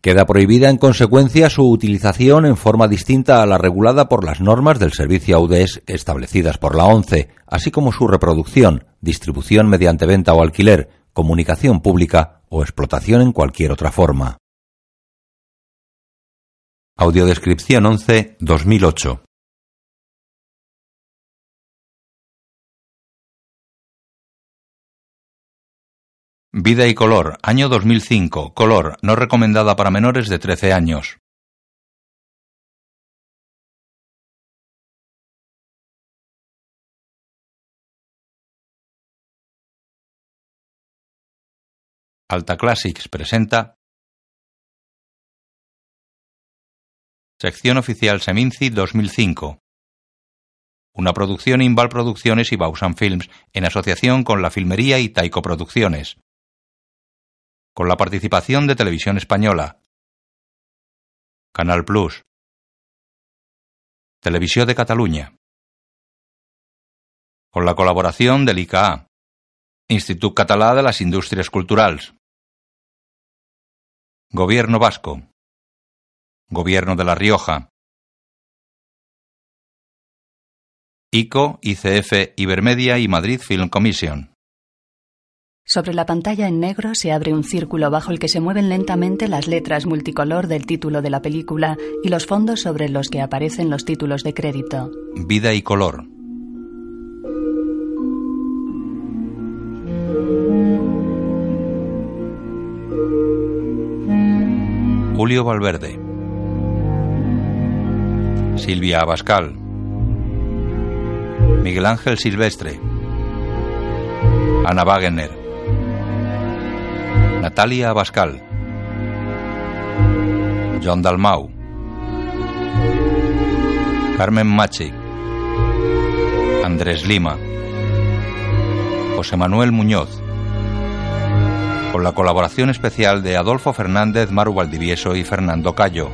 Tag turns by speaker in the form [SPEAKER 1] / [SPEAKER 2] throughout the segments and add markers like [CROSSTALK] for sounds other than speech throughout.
[SPEAKER 1] Queda prohibida en consecuencia su utilización en forma distinta a la regulada por las normas del servicio AUDES establecidas por la ONCE, así como su reproducción, distribución mediante venta o alquiler, comunicación pública o explotación en cualquier otra forma. Audiodescripción 11 2008 Vida y color, año 2005, color, no recomendada para menores de 13 años. Alta Classics presenta Sección Oficial Seminci 2005 Una producción Inval Producciones y Bausan Films en asociación con La Filmería y Taiko Producciones con la participación de Televisión Española, Canal Plus, Televisión de Cataluña, con la colaboración del ICA, Institut Català de las Industrias Culturales, Gobierno Vasco, Gobierno de La Rioja, ICO, ICF, Ibermedia y Madrid Film Commission.
[SPEAKER 2] Sobre la pantalla en negro se abre un círculo bajo el que se mueven lentamente las letras multicolor del título de la película y los fondos sobre los que aparecen los títulos de crédito.
[SPEAKER 1] Vida y color. Julio Valverde. Silvia Abascal. Miguel Ángel Silvestre. Ana Wagener. Natalia Abascal, John Dalmau, Carmen Machi, Andrés Lima, José Manuel Muñoz, con la colaboración especial de Adolfo Fernández, Maru Valdivieso y Fernando Cayo.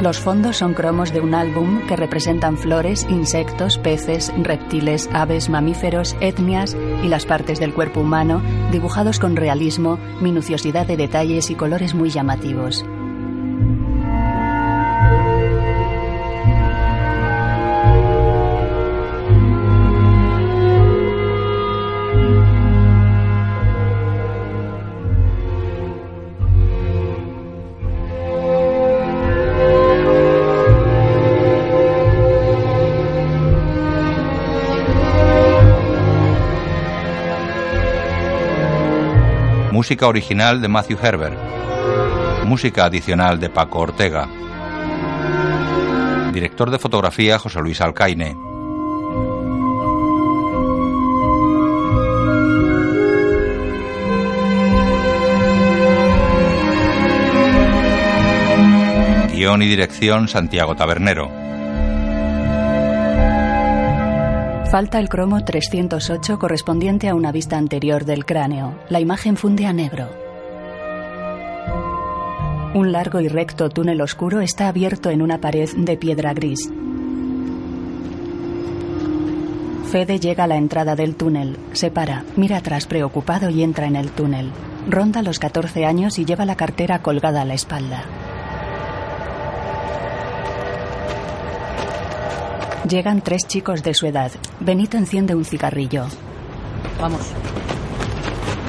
[SPEAKER 2] Los fondos son cromos de un álbum que representan flores, insectos, peces, reptiles, aves, mamíferos, etnias y las partes del cuerpo humano, dibujados con realismo, minuciosidad de detalles y colores muy llamativos.
[SPEAKER 1] Música original de Matthew Herbert. Música adicional de Paco Ortega. Director de fotografía José Luis Alcaine. Guión y dirección Santiago Tabernero.
[SPEAKER 2] Falta el cromo 308 correspondiente a una vista anterior del cráneo. La imagen funde a negro. Un largo y recto túnel oscuro está abierto en una pared de piedra gris. Fede llega a la entrada del túnel, se para, mira atrás preocupado y entra en el túnel. Ronda los 14 años y lleva la cartera colgada a la espalda. Llegan tres chicos de su edad. Benito enciende un cigarrillo.
[SPEAKER 3] Vamos.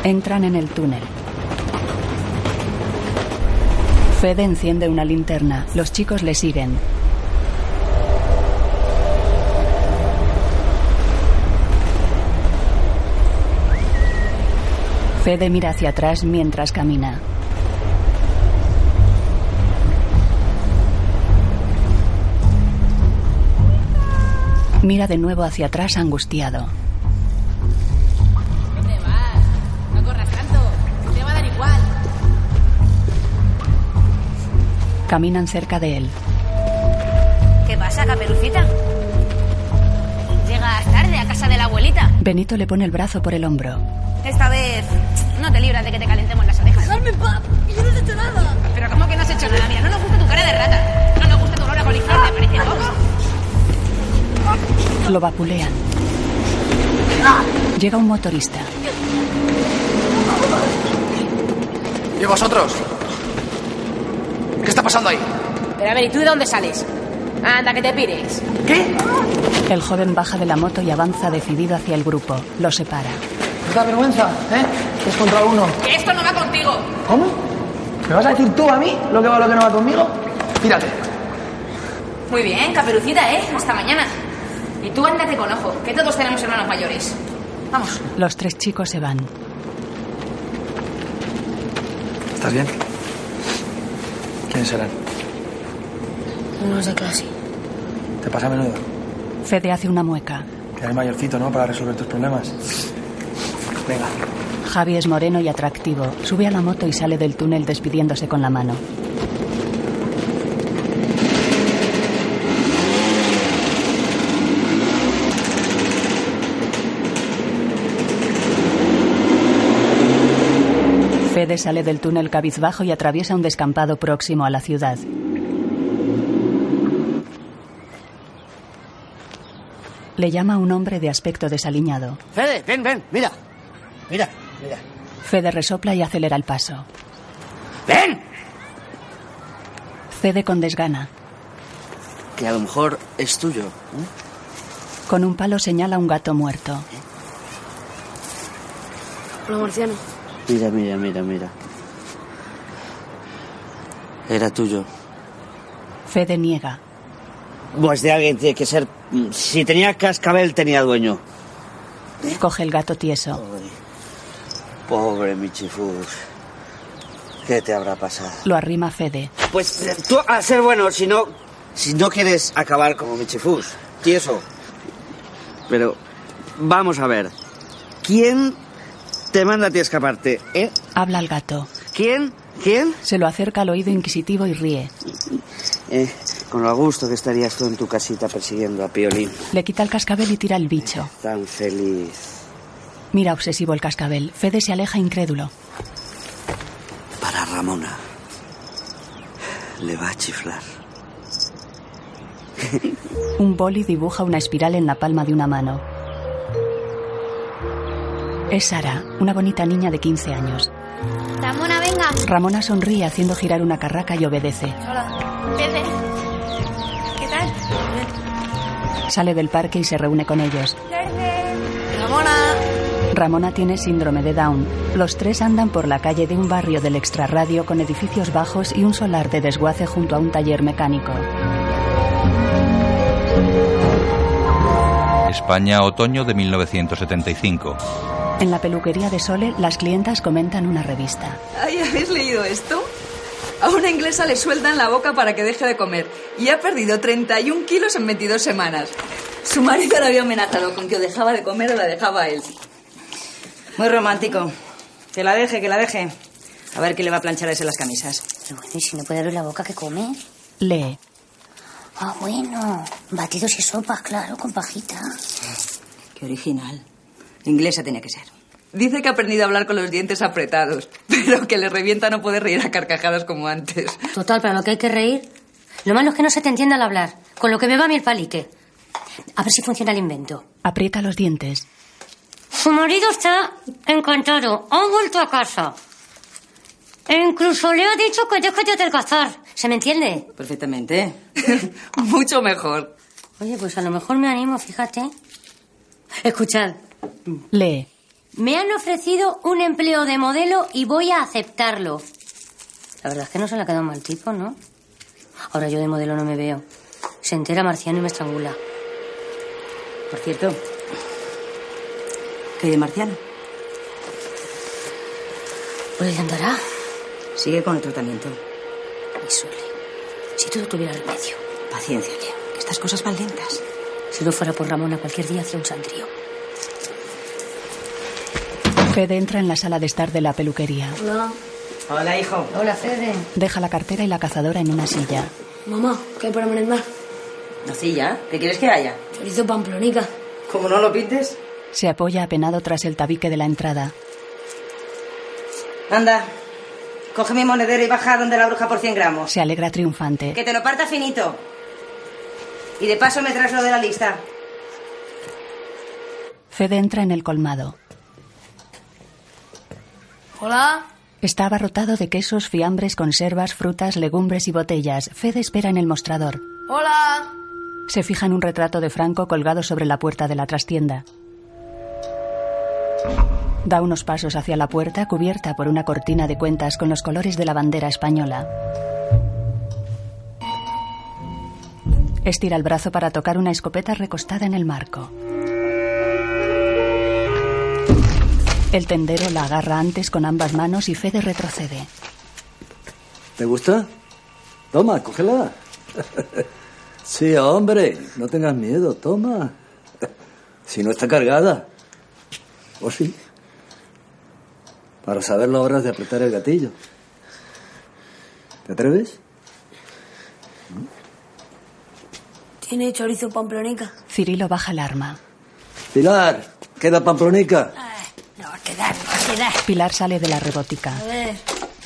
[SPEAKER 2] Entran en el túnel. Fede enciende una linterna. Los chicos le siguen. Fede mira hacia atrás mientras camina. Mira de nuevo hacia atrás angustiado.
[SPEAKER 3] ¿Dónde vas? No corras tanto. Te va a dar igual.
[SPEAKER 2] Caminan cerca de él.
[SPEAKER 3] ¿Qué pasa, caperucita?
[SPEAKER 4] tarde a casa de la abuelita.
[SPEAKER 2] Benito le pone el brazo por el hombro.
[SPEAKER 4] Esta vez no te libras de que te calentemos las orejas.
[SPEAKER 5] ¡Dejadme en paz! ¡Que yo no he hecho nada!
[SPEAKER 4] Pero ¿cómo que no has hecho nada? Mira, no nos gusta tu cara de rata. No nos gusta tu olor a coliflor, me parece Vox.
[SPEAKER 2] Lo vapulean. Llega un motorista.
[SPEAKER 6] ¿Y vosotros? ¿Qué está pasando ahí?
[SPEAKER 4] Pero a ver, ¿y tú de dónde sales? Anda, que te pires.
[SPEAKER 6] ¿Qué?
[SPEAKER 2] El joven baja de la moto y avanza decidido hacia el grupo. Lo separa.
[SPEAKER 6] ¿Os da vergüenza? ¿Eh? Es contra uno.
[SPEAKER 4] Que esto no va contigo.
[SPEAKER 6] ¿Cómo? ¿Me vas a decir tú a mí lo que va o lo que no va conmigo? Mírate.
[SPEAKER 4] Muy bien, caperucita, ¿eh? Hasta mañana. Y tú ándate con ojo, que todos tenemos hermanos mayores. Vamos.
[SPEAKER 2] Los tres chicos se van.
[SPEAKER 6] ¿Estás bien? ¿Quiénes serán?
[SPEAKER 5] No sé clase.
[SPEAKER 6] ¿Te pasa a menudo?
[SPEAKER 2] Fede hace una mueca.
[SPEAKER 6] Que eres mayorcito, ¿no? Para resolver tus problemas. Venga.
[SPEAKER 2] Javi es moreno y atractivo. Sube a la moto y sale del túnel despidiéndose con la mano. Fede sale del túnel cabizbajo y atraviesa un descampado próximo a la ciudad. Le llama a un hombre de aspecto desaliñado.
[SPEAKER 7] Fede, ven, ven, mira. Mira, mira.
[SPEAKER 2] Fede resopla y acelera el paso.
[SPEAKER 7] ¡Ven!
[SPEAKER 2] Cede con desgana.
[SPEAKER 7] Que a lo mejor es tuyo. ¿eh?
[SPEAKER 2] Con un palo señala un gato muerto.
[SPEAKER 5] Hola, Marciano.
[SPEAKER 7] Mira, mira, mira, mira. Era tuyo.
[SPEAKER 2] Fede niega.
[SPEAKER 7] Pues de alguien tiene que ser. Si tenía cascabel, tenía dueño.
[SPEAKER 2] Coge el gato tieso.
[SPEAKER 7] Pobre Michifus. ¿Qué te habrá pasado?
[SPEAKER 2] Lo arrima Fede.
[SPEAKER 7] Pues eh, tú a ser bueno, si no. Si no quieres acabar como Michifus. Tieso. Pero. Vamos a ver. ¿Quién te manda a ti escaparte? ¿Eh?
[SPEAKER 2] Habla al gato.
[SPEAKER 7] ¿Quién? ¿Quién?
[SPEAKER 2] Se lo acerca al oído inquisitivo y ríe.
[SPEAKER 7] Eh, con lo a gusto que estarías tú en tu casita persiguiendo a Piolín.
[SPEAKER 2] Le quita el cascabel y tira el bicho.
[SPEAKER 7] Tan feliz.
[SPEAKER 2] Mira obsesivo el cascabel. Fede se aleja incrédulo.
[SPEAKER 7] Para Ramona. Le va a chiflar.
[SPEAKER 2] Un boli dibuja una espiral en la palma de una mano. Es Sara, una bonita niña de 15 años.
[SPEAKER 5] Ramona, venga.
[SPEAKER 2] Ramona sonríe haciendo girar una carraca y obedece.
[SPEAKER 5] Hola. Fede. ¿Qué tal?
[SPEAKER 2] Sale del parque y se reúne con ellos.
[SPEAKER 5] Ramona.
[SPEAKER 2] Ramona tiene síndrome de Down. Los tres andan por la calle de un barrio del extrarradio con edificios bajos y un solar de desguace junto a un taller mecánico.
[SPEAKER 8] España, otoño de 1975.
[SPEAKER 2] En la peluquería de Sole, las clientas comentan una revista.
[SPEAKER 9] Ay, ¿habéis leído esto? A una inglesa le sueltan la boca para que deje de comer y ha perdido 31 kilos en 22 semanas. Su marido la había amenazado con que o dejaba de comer o la dejaba a él. Muy romántico. Que la deje, que la deje. A ver quién le va a planchar a ese las camisas.
[SPEAKER 5] Pero bueno, ¿y si no puede abrir la boca, qué come?
[SPEAKER 2] Lee.
[SPEAKER 5] Ah, bueno. Batidos y sopas, claro, con pajita.
[SPEAKER 9] Qué original. Inglesa tenía que ser. Dice que ha aprendido a hablar con los dientes apretados, [LAUGHS] pero que le revienta no poder reír a carcajadas como antes.
[SPEAKER 5] Total, para lo que hay que reír. Lo malo es que no se te entiende al hablar. Con lo que me va a mí el palique. A ver si funciona el invento.
[SPEAKER 2] Aprieta los dientes.
[SPEAKER 5] Su marido está encantado. Ha vuelto a casa. E incluso le ha dicho que deje de adelgazar. ¿Se me entiende?
[SPEAKER 9] Perfectamente. [LAUGHS] Mucho mejor.
[SPEAKER 5] Oye, pues a lo mejor me animo, fíjate. Escuchad,
[SPEAKER 2] Lee.
[SPEAKER 5] Me han ofrecido un empleo de modelo y voy a aceptarlo. La verdad es que no se le ha quedado mal tipo, ¿no? Ahora yo de modelo no me veo. Se entera Marciano y me estrangula.
[SPEAKER 9] Por cierto, ¿qué hay de Marciano?
[SPEAKER 5] Pues le andará.
[SPEAKER 9] Sigue con el tratamiento.
[SPEAKER 5] Y suele. Si todo tuviera remedio.
[SPEAKER 9] Paciencia, Leo, que estas cosas van lentas.
[SPEAKER 5] Si no fuera por Ramona, cualquier día hacía un sandrío.
[SPEAKER 2] Fede entra en la sala de estar de la peluquería.
[SPEAKER 9] Hola. Hola, hijo.
[SPEAKER 5] Hola, Fede.
[SPEAKER 2] Deja la cartera y la cazadora en una silla.
[SPEAKER 10] Mamá, ¿qué hay para merendar?
[SPEAKER 9] ¿Nocilla? ¿Qué quieres que haya?
[SPEAKER 10] Chorizo pamplonica. Como no lo pintes.
[SPEAKER 2] Se apoya apenado tras el tabique de la entrada.
[SPEAKER 10] Anda, coge mi monedero y baja donde la bruja por 100 gramos.
[SPEAKER 2] Se alegra triunfante.
[SPEAKER 10] Que te lo parta finito. Y de paso me traes lo de la lista.
[SPEAKER 2] Fede entra en el colmado.
[SPEAKER 4] Hola.
[SPEAKER 2] Está abarrotado de quesos, fiambres, conservas, frutas, legumbres y botellas. Fede espera en el mostrador.
[SPEAKER 4] Hola.
[SPEAKER 2] Se fija en un retrato de Franco colgado sobre la puerta de la trastienda. Da unos pasos hacia la puerta cubierta por una cortina de cuentas con los colores de la bandera española. Estira el brazo para tocar una escopeta recostada en el marco. El tendero la agarra antes con ambas manos y Fede retrocede.
[SPEAKER 11] ¿Te gusta? Toma, cógela. [LAUGHS] Sí, hombre, no tengas miedo, toma. Si no está cargada. ¿O sí? Para saber la hora de apretar el gatillo. ¿Te atreves?
[SPEAKER 12] Tiene chorizo pamplonica.
[SPEAKER 2] Cirilo baja el arma.
[SPEAKER 11] Pilar, ¿queda pamplonica?
[SPEAKER 12] No va a quedar, no va a quedar.
[SPEAKER 2] Pilar sale de la robótica.
[SPEAKER 12] A ver,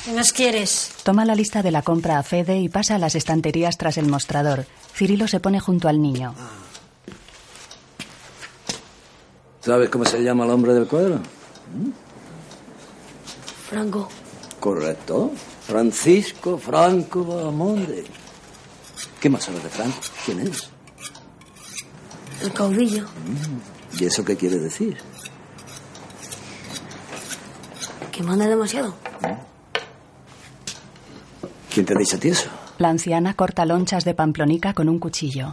[SPEAKER 12] ¿qué más quieres?
[SPEAKER 2] Toma la lista de la compra a Fede y pasa a las estanterías tras el mostrador. Cirilo se pone junto al niño.
[SPEAKER 11] ¿Sabes cómo se llama el hombre del cuadro?
[SPEAKER 12] Franco,
[SPEAKER 11] Correcto. Francisco Franco Bahamonde. ¿Qué más sabes de Franco? ¿Quién es?
[SPEAKER 12] el caudillo.
[SPEAKER 11] ¿Y eso qué quiere decir?
[SPEAKER 12] Que manda demasiado.
[SPEAKER 11] ¿Quién te ha dicho a ti eso?
[SPEAKER 2] La anciana corta lonchas de pamplonica con un cuchillo.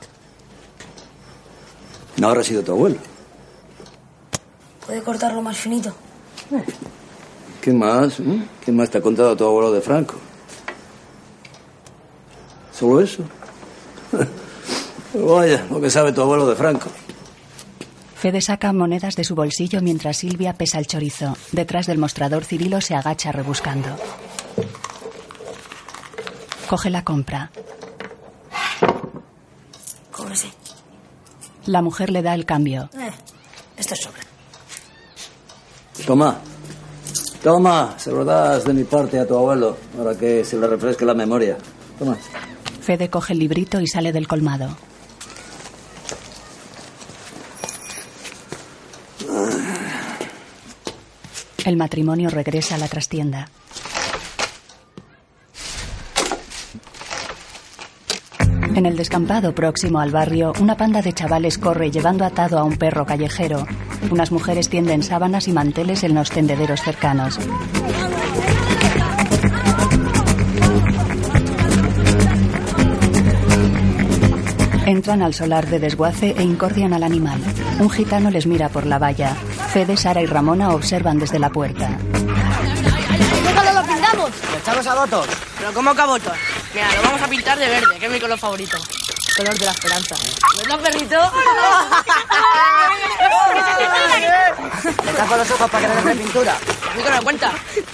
[SPEAKER 11] No habrá sido tu abuelo.
[SPEAKER 12] Puede cortarlo más finito.
[SPEAKER 11] ¿Qué más? eh? ¿Qué más te ha contado tu abuelo de Franco? ¿Solo eso? [LAUGHS] Vaya, lo que sabe tu abuelo de Franco.
[SPEAKER 2] Fede saca monedas de su bolsillo mientras Silvia pesa el chorizo. Detrás del mostrador, Cirilo se agacha rebuscando. Coge la compra.
[SPEAKER 12] Cóbrese.
[SPEAKER 2] La mujer le da el cambio.
[SPEAKER 12] Eh, esto es sobra.
[SPEAKER 11] Toma. Toma, se lo das de mi parte a tu abuelo, para que se le refresque la memoria. Toma.
[SPEAKER 2] Fede coge el librito y sale del colmado. El matrimonio regresa a la trastienda. En el descampado próximo al barrio, una panda de chavales corre llevando atado a un perro callejero. Unas mujeres tienden sábanas y manteles en los tendederos cercanos. Entran al solar de desguace e incordian al animal. Un gitano les mira por la valla. Fede, Sara y Ramona observan desde la puerta.
[SPEAKER 12] ¡Déjalo, lo pintamos!
[SPEAKER 6] ¿Le echamos a votos?
[SPEAKER 3] Pero ¿cómo que a votos? Mira, lo vamos a pintar de verde, que es mi color favorito. Color de la esperanza. ¿Verdad, perrito?
[SPEAKER 6] Le tapo los ojos para que no le pintura.
[SPEAKER 3] Que no me cuenta.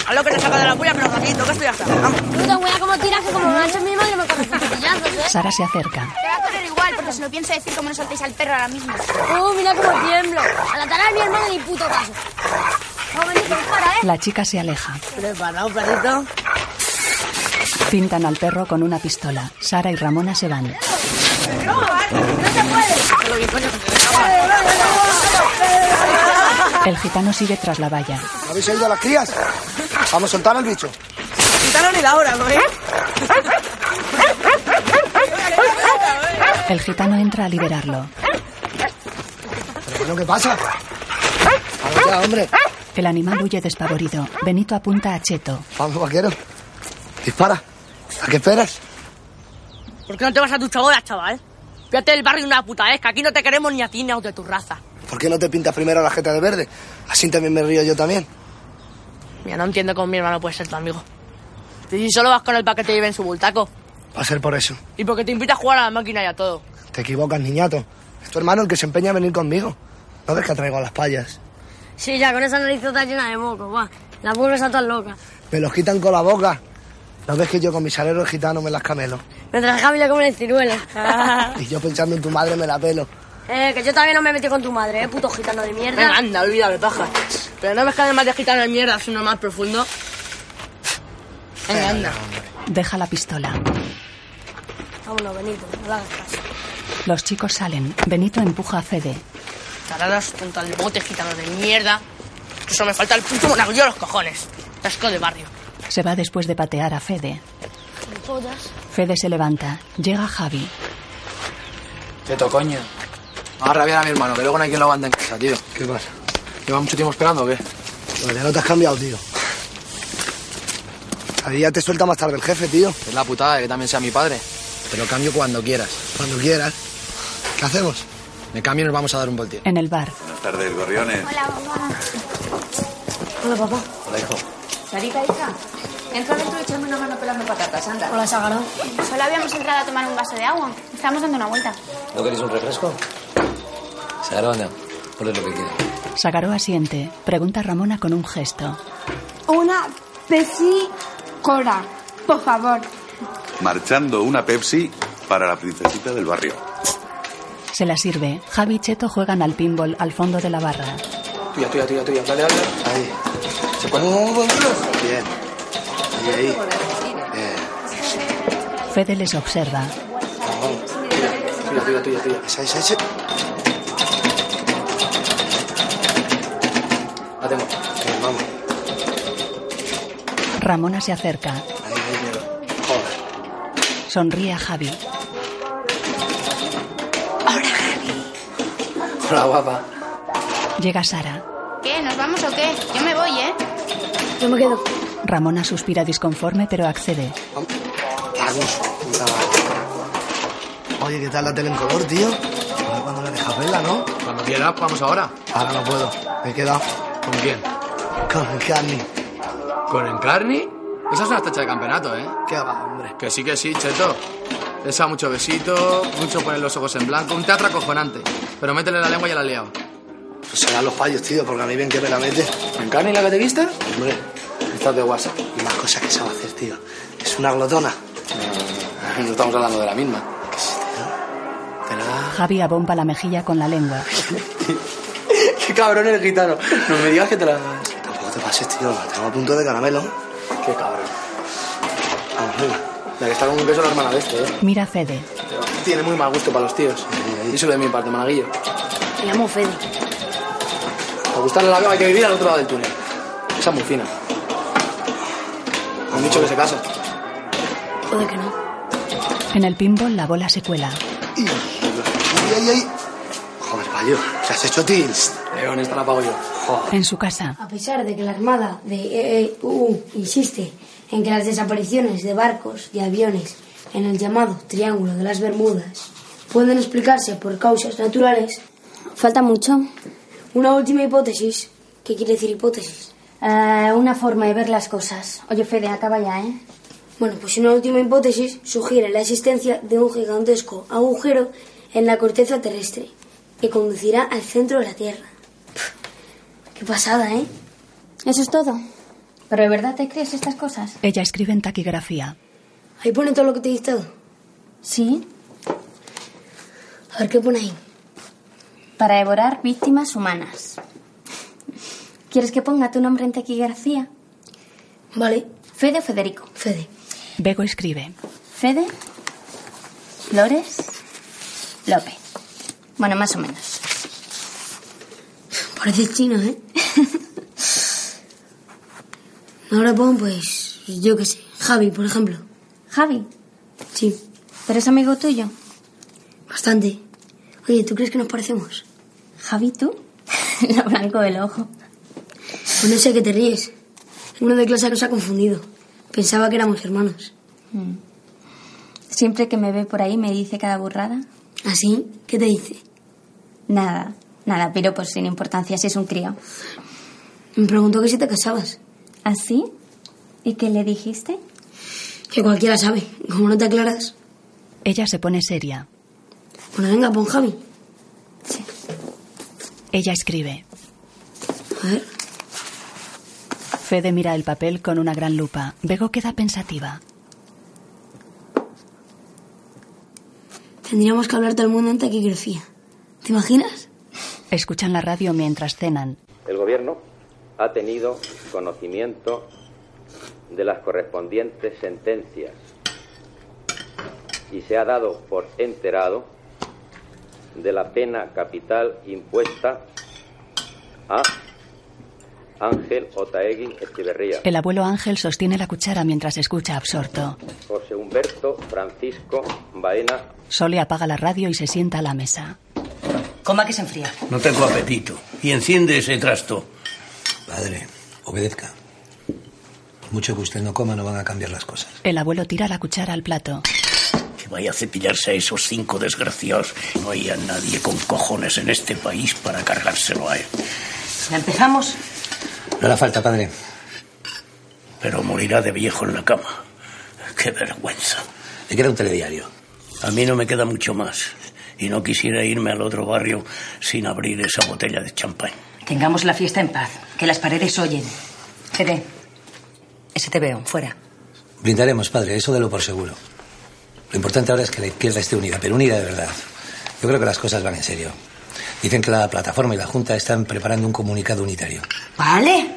[SPEAKER 3] Haz lo que te saca de la polla, pero rapidito, que estoy hasta. Vamos.
[SPEAKER 12] Puta wea, como tiras que como me ha hecho mi madre me cago en cuchillazos, ¿eh?
[SPEAKER 2] Sara se acerca.
[SPEAKER 13] Te va a correr igual, porque se lo pienso decir como no soltéis al perro ahora mismo.
[SPEAKER 12] Oh, mira cómo tiemblo. A la tara de mi hermano ni puto caso. Vamos, Benito, para, ¿eh?
[SPEAKER 2] La chica se aleja.
[SPEAKER 3] ¿Preparado, perrito?
[SPEAKER 2] Pintan al perro con una pistola. Sara y Ramona se van. El gitano sigue tras la valla.
[SPEAKER 6] ¿Habéis oído a las crías? Vamos a soltar al bicho.
[SPEAKER 3] Quitaron ni la hora, ¿no? ¿eh?
[SPEAKER 2] El gitano entra a liberarlo.
[SPEAKER 6] ¿Pero qué es lo que pasa? Vamos ya, hombre.
[SPEAKER 2] El animal huye despavorido. Benito apunta a Cheto.
[SPEAKER 6] Vamos, vaquero. Dispara. ¿A qué esperas?
[SPEAKER 3] ¿Por qué no te vas a tu chabola, chaval? Fíjate del barrio una puta vez, que aquí no te queremos ni a ti ni a los de tu raza.
[SPEAKER 6] ¿Por qué no te pintas primero la jeta de verde? Así también me río yo también.
[SPEAKER 3] Mira, no entiendo cómo mi hermano puede ser tu amigo. Si solo vas con el paquete y lleva en su bultaco.
[SPEAKER 6] Va a ser por eso.
[SPEAKER 3] Y porque te invita a jugar a la máquina y a todo.
[SPEAKER 6] Te equivocas, niñato. Es tu hermano el que se empeña a venir conmigo. No ves que traigo a las payas.
[SPEAKER 12] Sí, ya con esa narizota llena de moco, va. La vuelves a todas locas.
[SPEAKER 6] Me los quitan con la boca. ¿No ves que yo con mis aleros gitanos me las camelo?
[SPEAKER 12] Mientras Javi le come el ciruelo. [LAUGHS]
[SPEAKER 6] Y yo pensando en tu madre me la pelo.
[SPEAKER 12] Eh, que yo también no me metí con tu madre, eh, puto gitano de mierda.
[SPEAKER 3] Venga, anda, olvídalo, paja. Pero no ves que además de gitano de mierda es uno más profundo. Venga, anda.
[SPEAKER 2] Deja la pistola.
[SPEAKER 12] Vámonos, Benito, no le hagas caso.
[SPEAKER 2] Los chicos salen. Benito empuja a Fede.
[SPEAKER 3] Taradas junto al bote gitano de mierda. Que solo me falta el puto monaguillo a los cojones. Tasco de barrio.
[SPEAKER 2] Se va después de patear a Fede. Fede se levanta. Llega Javi.
[SPEAKER 6] Teto, coño. A rabiar a mi hermano, que luego no hay quien lo aguante en casa, tío.
[SPEAKER 14] ¿Qué pasa?
[SPEAKER 6] ¿Lleva mucho tiempo esperando o qué?
[SPEAKER 14] Pues ya no te has cambiado, tío. A día te suelta más tarde el jefe, tío.
[SPEAKER 6] Es la putada de que también sea mi padre. Te lo cambio cuando quieras.
[SPEAKER 14] Cuando quieras. ¿Qué hacemos?
[SPEAKER 6] Me cambio y nos vamos a dar un voltio.
[SPEAKER 2] En el bar.
[SPEAKER 15] Buenas tardes, gorriones.
[SPEAKER 16] Hola, mamá.
[SPEAKER 12] Hola, papá.
[SPEAKER 15] Hola, hijo.
[SPEAKER 4] Sarita, hija, entra dentro y échame una mano pelando patatas, anda.
[SPEAKER 12] Hola, Sagaro.
[SPEAKER 16] Solo habíamos entrado a tomar un vaso de agua. Estamos dando una vuelta.
[SPEAKER 11] ¿No queréis un refresco? Sagaro, anda. Ponle lo que quieras.
[SPEAKER 2] Sagaró asiente. Pregunta a Ramona con un gesto.
[SPEAKER 16] Una Pepsi Cora, por favor.
[SPEAKER 15] Marchando una Pepsi para la princesita del barrio.
[SPEAKER 2] Se la sirve. Javi y Cheto juegan al pinball al fondo de la barra.
[SPEAKER 6] Tuya, tuya, tuya, tuya. Dale, dale.
[SPEAKER 14] Ahí.
[SPEAKER 6] ¿Se puede?
[SPEAKER 14] Bien. Y ahí. Bien.
[SPEAKER 2] Fede les observa.
[SPEAKER 6] Tuya, tuya, tuya, tuya.
[SPEAKER 14] Esa, esa, esa.
[SPEAKER 6] La tengo.
[SPEAKER 14] Bien, vamos.
[SPEAKER 2] Ramona se acerca.
[SPEAKER 14] Ahí, ahí, mira. Joder.
[SPEAKER 2] Sonríe a Javi.
[SPEAKER 6] Hola, guapa.
[SPEAKER 2] Llega Sara.
[SPEAKER 16] ¿Qué? ¿Nos vamos o qué? Yo me voy, ¿eh?
[SPEAKER 12] Yo me quedo.
[SPEAKER 2] Ramona suspira disconforme pero accede.
[SPEAKER 14] Vamos. Puta madre. Oye, ¿qué tal la tele en color, tío? A ver cuándo me dejas verla, ¿no?
[SPEAKER 6] Cuando quieras, vamos ahora.
[SPEAKER 14] Ahora no puedo. Me he quedado
[SPEAKER 6] ¿Con quién?
[SPEAKER 14] con el Carni.
[SPEAKER 6] ¿Con Encarni? Esa es una tacha de campeonato, ¿eh?
[SPEAKER 14] ¿Qué va, hombre?
[SPEAKER 6] Que sí, que sí, Cheto. Esa mucho besito, mucho poner los ojos en blanco, un teatro acojonante. Pero métele la lengua y ya la liado.
[SPEAKER 14] Pues serán los fallos, tío, porque a mí bien que me la mete.
[SPEAKER 6] ¿Encarni la que te viste?
[SPEAKER 14] Hombre,
[SPEAKER 6] Estás de WhatsApp.
[SPEAKER 14] y más cosas que sabe hacer, tío. Es una glotona.
[SPEAKER 6] No estamos hablando de la misma.
[SPEAKER 14] ¿Verdad?
[SPEAKER 2] Javi abomba la mejilla con la lengua. [LAUGHS]
[SPEAKER 6] Qué cabrón el gitano. No me digas que te la...
[SPEAKER 14] Tampoco te pases, tío. La tengo a punto de caramelo.
[SPEAKER 6] Qué cabrón.
[SPEAKER 14] Vamos, venga.
[SPEAKER 6] La que está con un beso la hermana de este, ¿eh?
[SPEAKER 2] Mira Fede.
[SPEAKER 6] Tiene muy mal gusto para los tíos. Y eso de mi parte, managuillo.
[SPEAKER 12] Me llamo Fede.
[SPEAKER 6] Para gustarle la vega hay que vivir al otro lado del túnel. Esa es muy fina. Han dicho que se casa.
[SPEAKER 12] Puede que no.
[SPEAKER 2] En el pinball la bola se cuela.
[SPEAKER 14] ¡Ay, ay, ay! Joder, payo. ¿Qué has hecho, Tils?
[SPEAKER 6] León, esta la pago yo. Joder.
[SPEAKER 2] En su casa.
[SPEAKER 17] A pesar de que la Armada de EU insiste en que las desapariciones de barcos y aviones en el llamado Triángulo de las Bermudas pueden explicarse por causas naturales,
[SPEAKER 13] Falta mucho.
[SPEAKER 17] una última hipótesis. ¿Qué quiere decir hipótesis?
[SPEAKER 13] Eh, una forma de ver las cosas. Oye, Fede, acaba ya, ¿eh?
[SPEAKER 17] Bueno, pues una última hipótesis sugiere la existencia de un gigantesco agujero en la corteza terrestre que conducirá al centro de la Tierra. Pff, Qué pasada, ¿eh?
[SPEAKER 13] Eso es todo. ¿Pero de verdad te crees estas cosas?
[SPEAKER 2] Ella escribe en taquigrafía.
[SPEAKER 17] Ahí pone todo lo que te he dictado.
[SPEAKER 13] Sí.
[SPEAKER 17] A ver qué pone ahí.
[SPEAKER 13] Para devorar víctimas humanas. ¿Quieres que ponga tu nombre en taquigrafía?
[SPEAKER 17] Vale.
[SPEAKER 13] Fede o Federico.
[SPEAKER 17] Fede.
[SPEAKER 2] Bego escribe.
[SPEAKER 13] Fede. Flores. López. Bueno, más o menos.
[SPEAKER 17] Parece chino, ¿eh? Ahora pon, pues, yo qué sé, Javi, por ejemplo.
[SPEAKER 13] Javi.
[SPEAKER 17] Sí,
[SPEAKER 13] ¿Pero es amigo tuyo?
[SPEAKER 17] bastante. Oye, ¿tú crees que nos parecemos?
[SPEAKER 13] Javi, tú. [LAUGHS] Lo blanco del ojo.
[SPEAKER 17] Pues no sé qué te ríes. Uno de clase nos ha confundido. Pensaba que éramos hermanos.
[SPEAKER 13] Mm. Siempre que me ve por ahí me dice cada burrada.
[SPEAKER 17] ¿Así? ¿Qué te dice?
[SPEAKER 13] Nada, nada, pero pues sin importancia si es un crío.
[SPEAKER 17] Me preguntó que si te casabas.
[SPEAKER 13] ¿Así? ¿Y qué le dijiste?
[SPEAKER 17] Que cualquiera sabe. Como no te aclaras.
[SPEAKER 2] Ella se pone seria.
[SPEAKER 17] Bueno, venga, pon Javi.
[SPEAKER 2] Ella escribe.
[SPEAKER 17] A ver.
[SPEAKER 2] Fede mira el papel con una gran lupa. Bego queda pensativa.
[SPEAKER 17] Tendríamos que hablar todo el mundo en taquigrafía. ¿Te imaginas?
[SPEAKER 2] Escuchan la radio mientras cenan.
[SPEAKER 1] El gobierno ha tenido conocimiento de las correspondientes sentencias y se ha dado por enterado de la pena capital impuesta a Ángel Otaegui Estiberría,
[SPEAKER 2] El abuelo Ángel sostiene la cuchara mientras escucha absorto.
[SPEAKER 1] José Humberto Francisco Baena,
[SPEAKER 2] Sole apaga la radio y se sienta a la mesa.
[SPEAKER 18] Coma que se enfría.
[SPEAKER 19] No tengo apetito. Y enciende ese trasto.
[SPEAKER 20] Padre, obedezca. Por mucho que usted no coma, no van a cambiar las cosas.
[SPEAKER 2] El abuelo tira la cuchara al plato.
[SPEAKER 19] Que vaya a cepillarse a esos cinco desgraciados. No hay a nadie con cojones en este país para cargárselo a él.
[SPEAKER 18] ¿Ya empezamos?
[SPEAKER 20] No hará falta, padre.
[SPEAKER 19] Pero morirá de viejo en la cama. Qué vergüenza.
[SPEAKER 20] Le queda un telediario.
[SPEAKER 19] A mí no me queda mucho más. Y no quisiera irme al otro barrio sin abrir esa botella de champán.
[SPEAKER 18] Tengamos la fiesta en paz. Que las paredes oyen. Fede, ese te veo, fuera.
[SPEAKER 20] Brindaremos, padre, eso de lo por seguro. Lo importante ahora es que la izquierda esté unida, pero unida de verdad. Yo creo que las cosas van en serio. Dicen que la plataforma y la Junta están preparando un comunicado unitario.
[SPEAKER 18] Vale.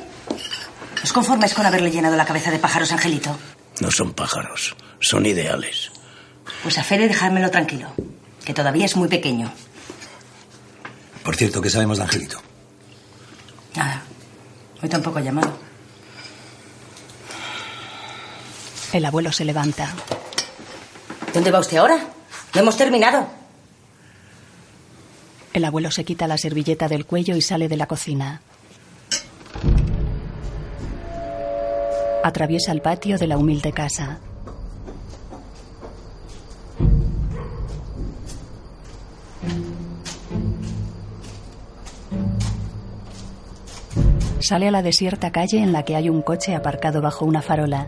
[SPEAKER 18] ¿Os conformáis con haberle llenado la cabeza de pájaros, Angelito?
[SPEAKER 19] No son pájaros, son ideales.
[SPEAKER 18] Pues a Fede dejármelo tranquilo, que todavía es muy pequeño.
[SPEAKER 20] Por cierto, ¿qué sabemos de Angelito?
[SPEAKER 18] Nada. Hoy tampoco ha llamado.
[SPEAKER 2] El abuelo se levanta.
[SPEAKER 18] ¿Dónde va usted ahora? No hemos terminado.
[SPEAKER 2] El abuelo se quita la servilleta del cuello y sale de la cocina. Atraviesa el patio de la humilde casa. Sale a la desierta calle en la que hay un coche aparcado bajo una farola.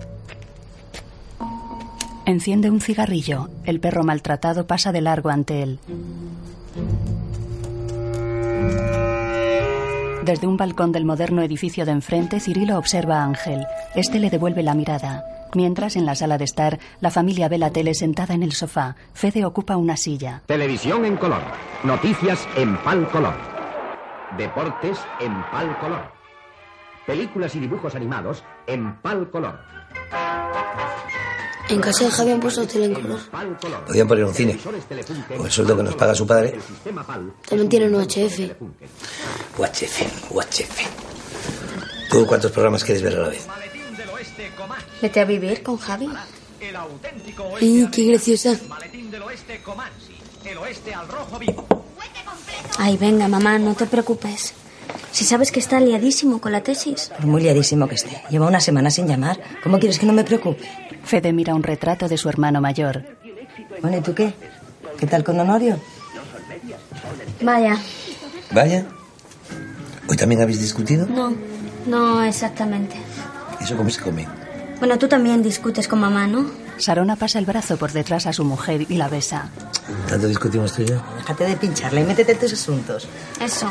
[SPEAKER 2] Enciende un cigarrillo. El perro maltratado pasa de largo ante él. Desde un balcón del moderno edificio de enfrente, Cirilo observa a Ángel. Este le devuelve la mirada. Mientras, en la sala de estar, la familia ve la tele sentada en el sofá. Fede ocupa una silla.
[SPEAKER 21] Televisión en color. Noticias en pal color. Deportes en pal color. Películas y dibujos animados en pal color.
[SPEAKER 17] En casa de Javi han puesto tele en color.
[SPEAKER 20] Podían poner un cine. Con el sueldo que nos paga su padre.
[SPEAKER 17] También tienen UHF.
[SPEAKER 20] UHF, UHF. ¿Tú cuántos programas quieres ver a la vez?
[SPEAKER 13] Vete a vivir con Javi.
[SPEAKER 17] ¡Y qué graciosa!
[SPEAKER 13] Ay, venga, mamá, no te preocupes. Si sabes que está liadísimo con la tesis.
[SPEAKER 18] Por muy liadísimo que esté. Lleva una semana sin llamar. ¿Cómo quieres que no me preocupe?
[SPEAKER 2] Fede mira un retrato de su hermano mayor.
[SPEAKER 18] Bueno, ¿y tú qué? ¿Qué tal con Honorio?
[SPEAKER 13] Vaya.
[SPEAKER 20] Vaya. ¿Hoy también habéis discutido?
[SPEAKER 13] No, no exactamente.
[SPEAKER 20] ¿Eso cómo se come?
[SPEAKER 13] Bueno, tú también discutes con mamá, ¿no?
[SPEAKER 2] Sarona pasa el brazo por detrás a su mujer y la besa.
[SPEAKER 20] ¿Tanto discutimos tú y yo?
[SPEAKER 18] Déjate de pincharle y métete en tus asuntos.
[SPEAKER 13] Eso.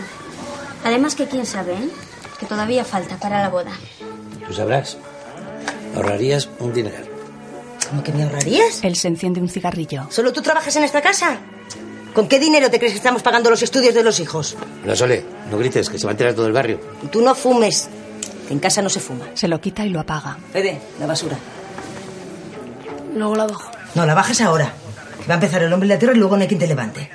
[SPEAKER 13] Además que quién sabe, ¿eh? Que todavía falta para la boda.
[SPEAKER 20] Tú sabrás. Ahorrarías un dineral.
[SPEAKER 18] ¿Cómo que me ahorrarías?
[SPEAKER 2] Él se enciende un cigarrillo.
[SPEAKER 18] ¿Solo tú trabajas en esta casa? ¿Con qué dinero te crees que estamos pagando los estudios de los hijos?
[SPEAKER 20] No, Sole, no grites, que se va a enterar todo el barrio.
[SPEAKER 18] Y tú no fumes. que En casa no se fuma.
[SPEAKER 2] Se lo quita y lo apaga.
[SPEAKER 18] Fede, la basura.
[SPEAKER 17] Luego la bajo.
[SPEAKER 18] No, la bajas ahora. Que va a empezar el hombre de la tierra y luego no hay quien te levante.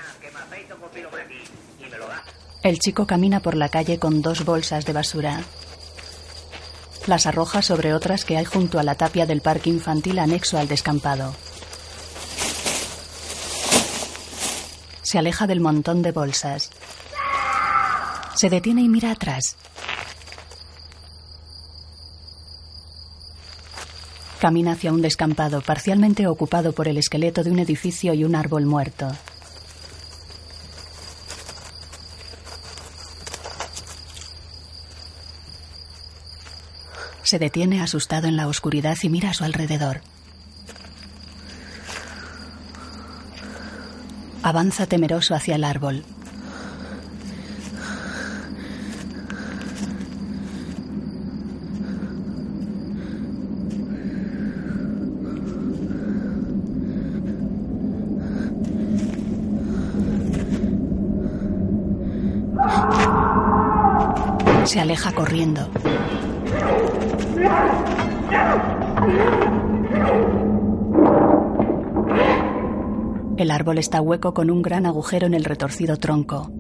[SPEAKER 2] El chico camina por la calle con dos bolsas de basura. Las arroja sobre otras que hay junto a la tapia del parque infantil anexo al descampado. Se aleja del montón de bolsas. Se detiene y mira atrás. Camina hacia un descampado parcialmente ocupado por el esqueleto de un edificio y un árbol muerto. Se detiene asustado en la oscuridad y mira a su alrededor. Avanza temeroso hacia el árbol. Se aleja corriendo. El árbol está hueco con un gran agujero en el retorcido tronco.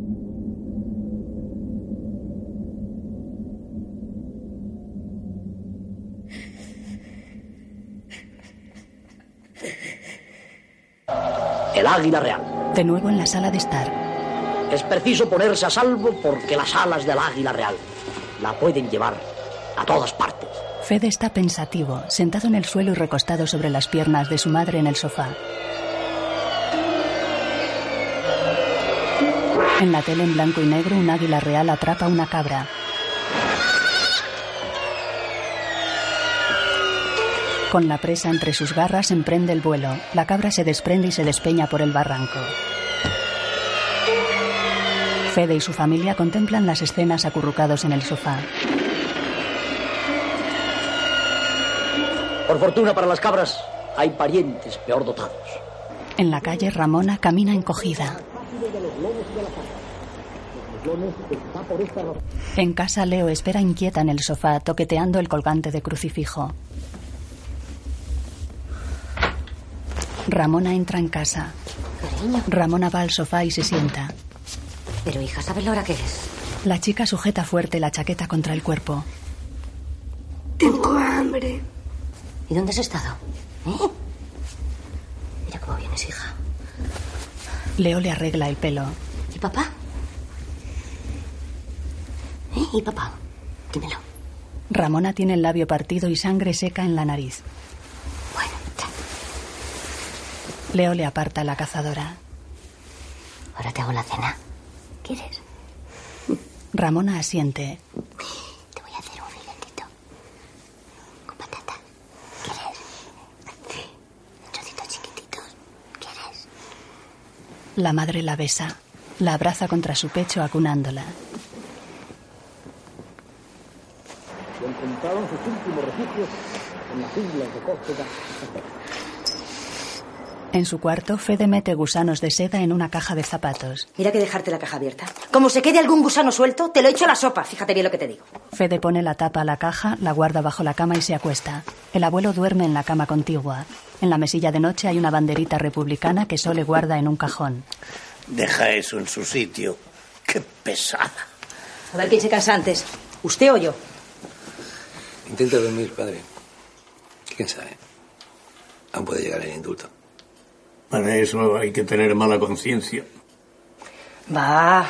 [SPEAKER 22] El águila real.
[SPEAKER 2] De nuevo en la sala de estar.
[SPEAKER 22] Es preciso ponerse a salvo porque las alas del águila real la pueden llevar a todas partes.
[SPEAKER 2] Fede está pensativo, sentado en el suelo y recostado sobre las piernas de su madre en el sofá. En la tele en blanco y negro, un águila real atrapa una cabra. Con la presa entre sus garras emprende el vuelo. La cabra se desprende y se despeña por el barranco. Fede y su familia contemplan las escenas acurrucados en el sofá.
[SPEAKER 22] Por fortuna para las cabras, hay parientes peor dotados.
[SPEAKER 2] En la calle, Ramona camina encogida. En casa, Leo espera inquieta en el sofá, toqueteando el colgante de crucifijo. Ramona entra en casa.
[SPEAKER 5] Cariño.
[SPEAKER 2] Ramona va al sofá y se sienta.
[SPEAKER 5] Pero hija, ¿sabes la hora que es?
[SPEAKER 2] La chica sujeta fuerte la chaqueta contra el cuerpo.
[SPEAKER 17] Tengo hambre.
[SPEAKER 5] ¿Y dónde has estado? ¿Eh? Mira cómo vienes, hija.
[SPEAKER 2] Leo le arregla el pelo.
[SPEAKER 5] ¿Y papá? ¿Eh? ¿Y papá? Dímelo.
[SPEAKER 2] Ramona tiene el labio partido y sangre seca en la nariz.
[SPEAKER 5] Bueno, ya.
[SPEAKER 2] Leo le aparta la cazadora.
[SPEAKER 5] Ahora te hago la cena. ¿Quieres?
[SPEAKER 2] Ramona asiente.
[SPEAKER 5] Te voy a hacer un filetito. Con patata. ¿Quieres? Sí. Trocitos chiquititos. ¿Quieres?
[SPEAKER 2] La madre la besa. La abraza contra su pecho acunándola.
[SPEAKER 22] Y encontraron sus últimos refugios en las islas de Córcega.
[SPEAKER 2] En su cuarto, Fede mete gusanos de seda en una caja de zapatos.
[SPEAKER 18] Mira que dejarte la caja abierta. Como se quede algún gusano suelto, te lo echo a la sopa. Fíjate bien lo que te digo.
[SPEAKER 2] Fede pone la tapa a la caja, la guarda bajo la cama y se acuesta. El abuelo duerme en la cama contigua. En la mesilla de noche hay una banderita republicana que Sole guarda en un cajón.
[SPEAKER 19] Deja eso en su sitio. Qué pesada.
[SPEAKER 18] A ver quién se cansa antes. ¿Usted o yo?
[SPEAKER 20] Intenta dormir, padre. ¿Quién sabe? Aún puede llegar el indulto.
[SPEAKER 19] Para eso hay que tener mala conciencia.
[SPEAKER 18] Va.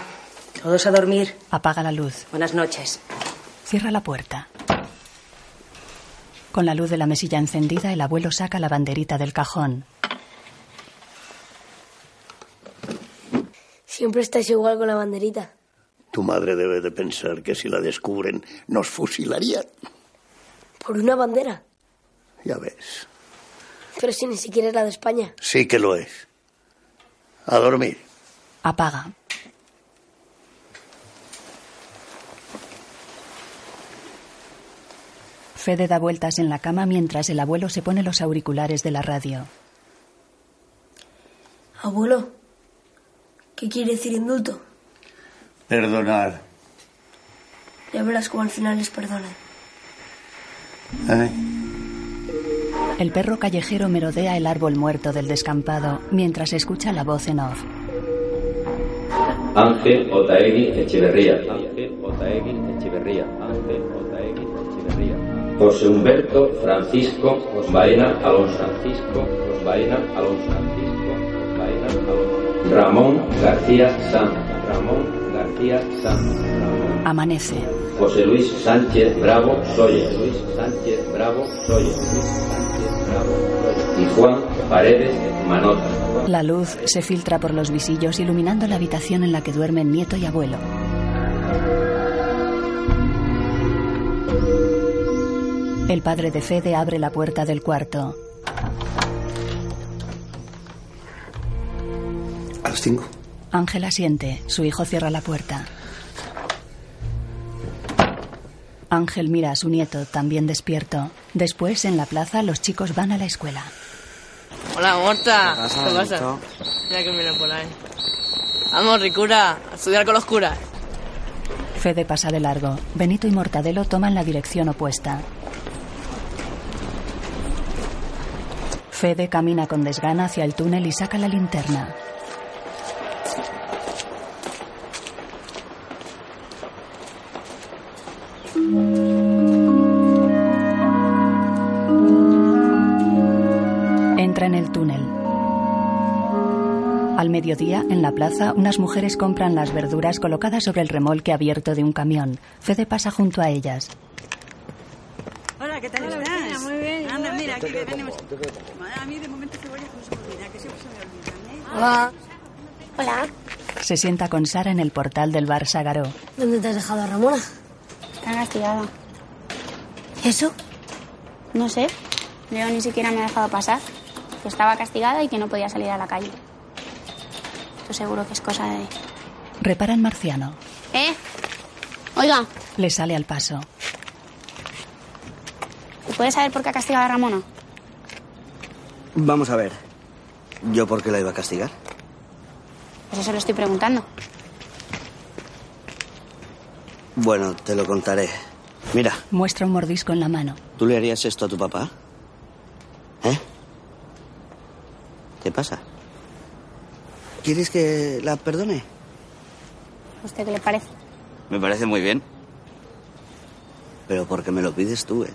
[SPEAKER 18] Todos a dormir.
[SPEAKER 2] Apaga la luz.
[SPEAKER 18] Buenas noches.
[SPEAKER 2] Cierra la puerta. Con la luz de la mesilla encendida, el abuelo saca la banderita del cajón.
[SPEAKER 17] Siempre estáis igual con la banderita.
[SPEAKER 19] Tu madre debe de pensar que si la descubren nos fusilarían.
[SPEAKER 17] Por una bandera.
[SPEAKER 19] Ya ves.
[SPEAKER 17] Pero si ni siquiera es la de España.
[SPEAKER 19] Sí que lo es. A dormir.
[SPEAKER 2] Apaga. Fede da vueltas en la cama mientras el abuelo se pone los auriculares de la radio.
[SPEAKER 17] Abuelo, ¿qué quiere decir indulto?
[SPEAKER 19] Perdonar.
[SPEAKER 17] Ya verás cómo al final les perdonan.
[SPEAKER 19] ¿Eh?
[SPEAKER 2] El perro callejero merodea el árbol muerto del descampado mientras escucha la voz en off.
[SPEAKER 23] Ángel Otaegui Echeverría. Ángel Otaegui Echeverría. José Humberto Francisco Baena Alonso. Francisco Baena Alonso. Francisco Baena Alonso. Ramón García Sanz. Ramón García Sanz.
[SPEAKER 2] Amanece.
[SPEAKER 23] José Luis Sánchez Bravo Soya. Luis Sánchez Bravo Soya. Luis Sánchez Bravo Soya. Y Juan Paredes Manota.
[SPEAKER 2] La luz se filtra por los visillos iluminando la habitación en la que duermen nieto y abuelo. El padre de Fede abre la puerta del cuarto.
[SPEAKER 19] A las cinco.
[SPEAKER 2] Ángel asiente. Su hijo cierra la puerta. Ángel mira a su nieto, también despierto. Después, en la plaza, los chicos van a la escuela.
[SPEAKER 3] Hola, Morta.
[SPEAKER 7] ¿Qué pasa,
[SPEAKER 3] ¿Qué pasa? Mira que viene por ahí. Vamos, Ricura, a estudiar con los curas.
[SPEAKER 2] Fede pasa de largo. Benito y Mortadelo toman la dirección opuesta. Fede camina con desgana hacia el túnel y saca la linterna. Entra en el túnel. Al mediodía, en la plaza, unas mujeres compran las verduras colocadas sobre el remolque abierto de un camión. Fede pasa junto a ellas.
[SPEAKER 24] Hola, ¿qué tal? Aquí. A mí de momento cebollas no se me olvida, que siempre se me olvidan, ¿eh?
[SPEAKER 17] Hola. Hola.
[SPEAKER 2] Se sienta con Sara en el portal del bar Sagaró.
[SPEAKER 17] ¿Dónde te has dejado a Ramona?
[SPEAKER 13] Está castigada.
[SPEAKER 17] ¿Eso?
[SPEAKER 13] No sé. Leo ni siquiera me ha dejado pasar. Que estaba castigada y que no podía salir a la calle. Estoy seguro que es cosa de...
[SPEAKER 2] Repara en Marciano.
[SPEAKER 13] ¿Eh? Oiga,
[SPEAKER 2] Le sale al paso.
[SPEAKER 13] ¿Puedes saber por qué ha castigado a Ramona?
[SPEAKER 7] Vamos a ver. ¿Yo por qué la iba a castigar?
[SPEAKER 13] Pues eso lo estoy preguntando.
[SPEAKER 7] Bueno, te lo contaré. Mira,
[SPEAKER 2] Muestra un mordisco en la mano.
[SPEAKER 7] ¿tú le harías esto a tu papá? ¿Eh? ¿Qué pasa? ¿Quieres que la perdone?
[SPEAKER 13] ¿A usted qué le parece?
[SPEAKER 7] Me parece muy bien. Pero porque me lo pides tú, ¿eh?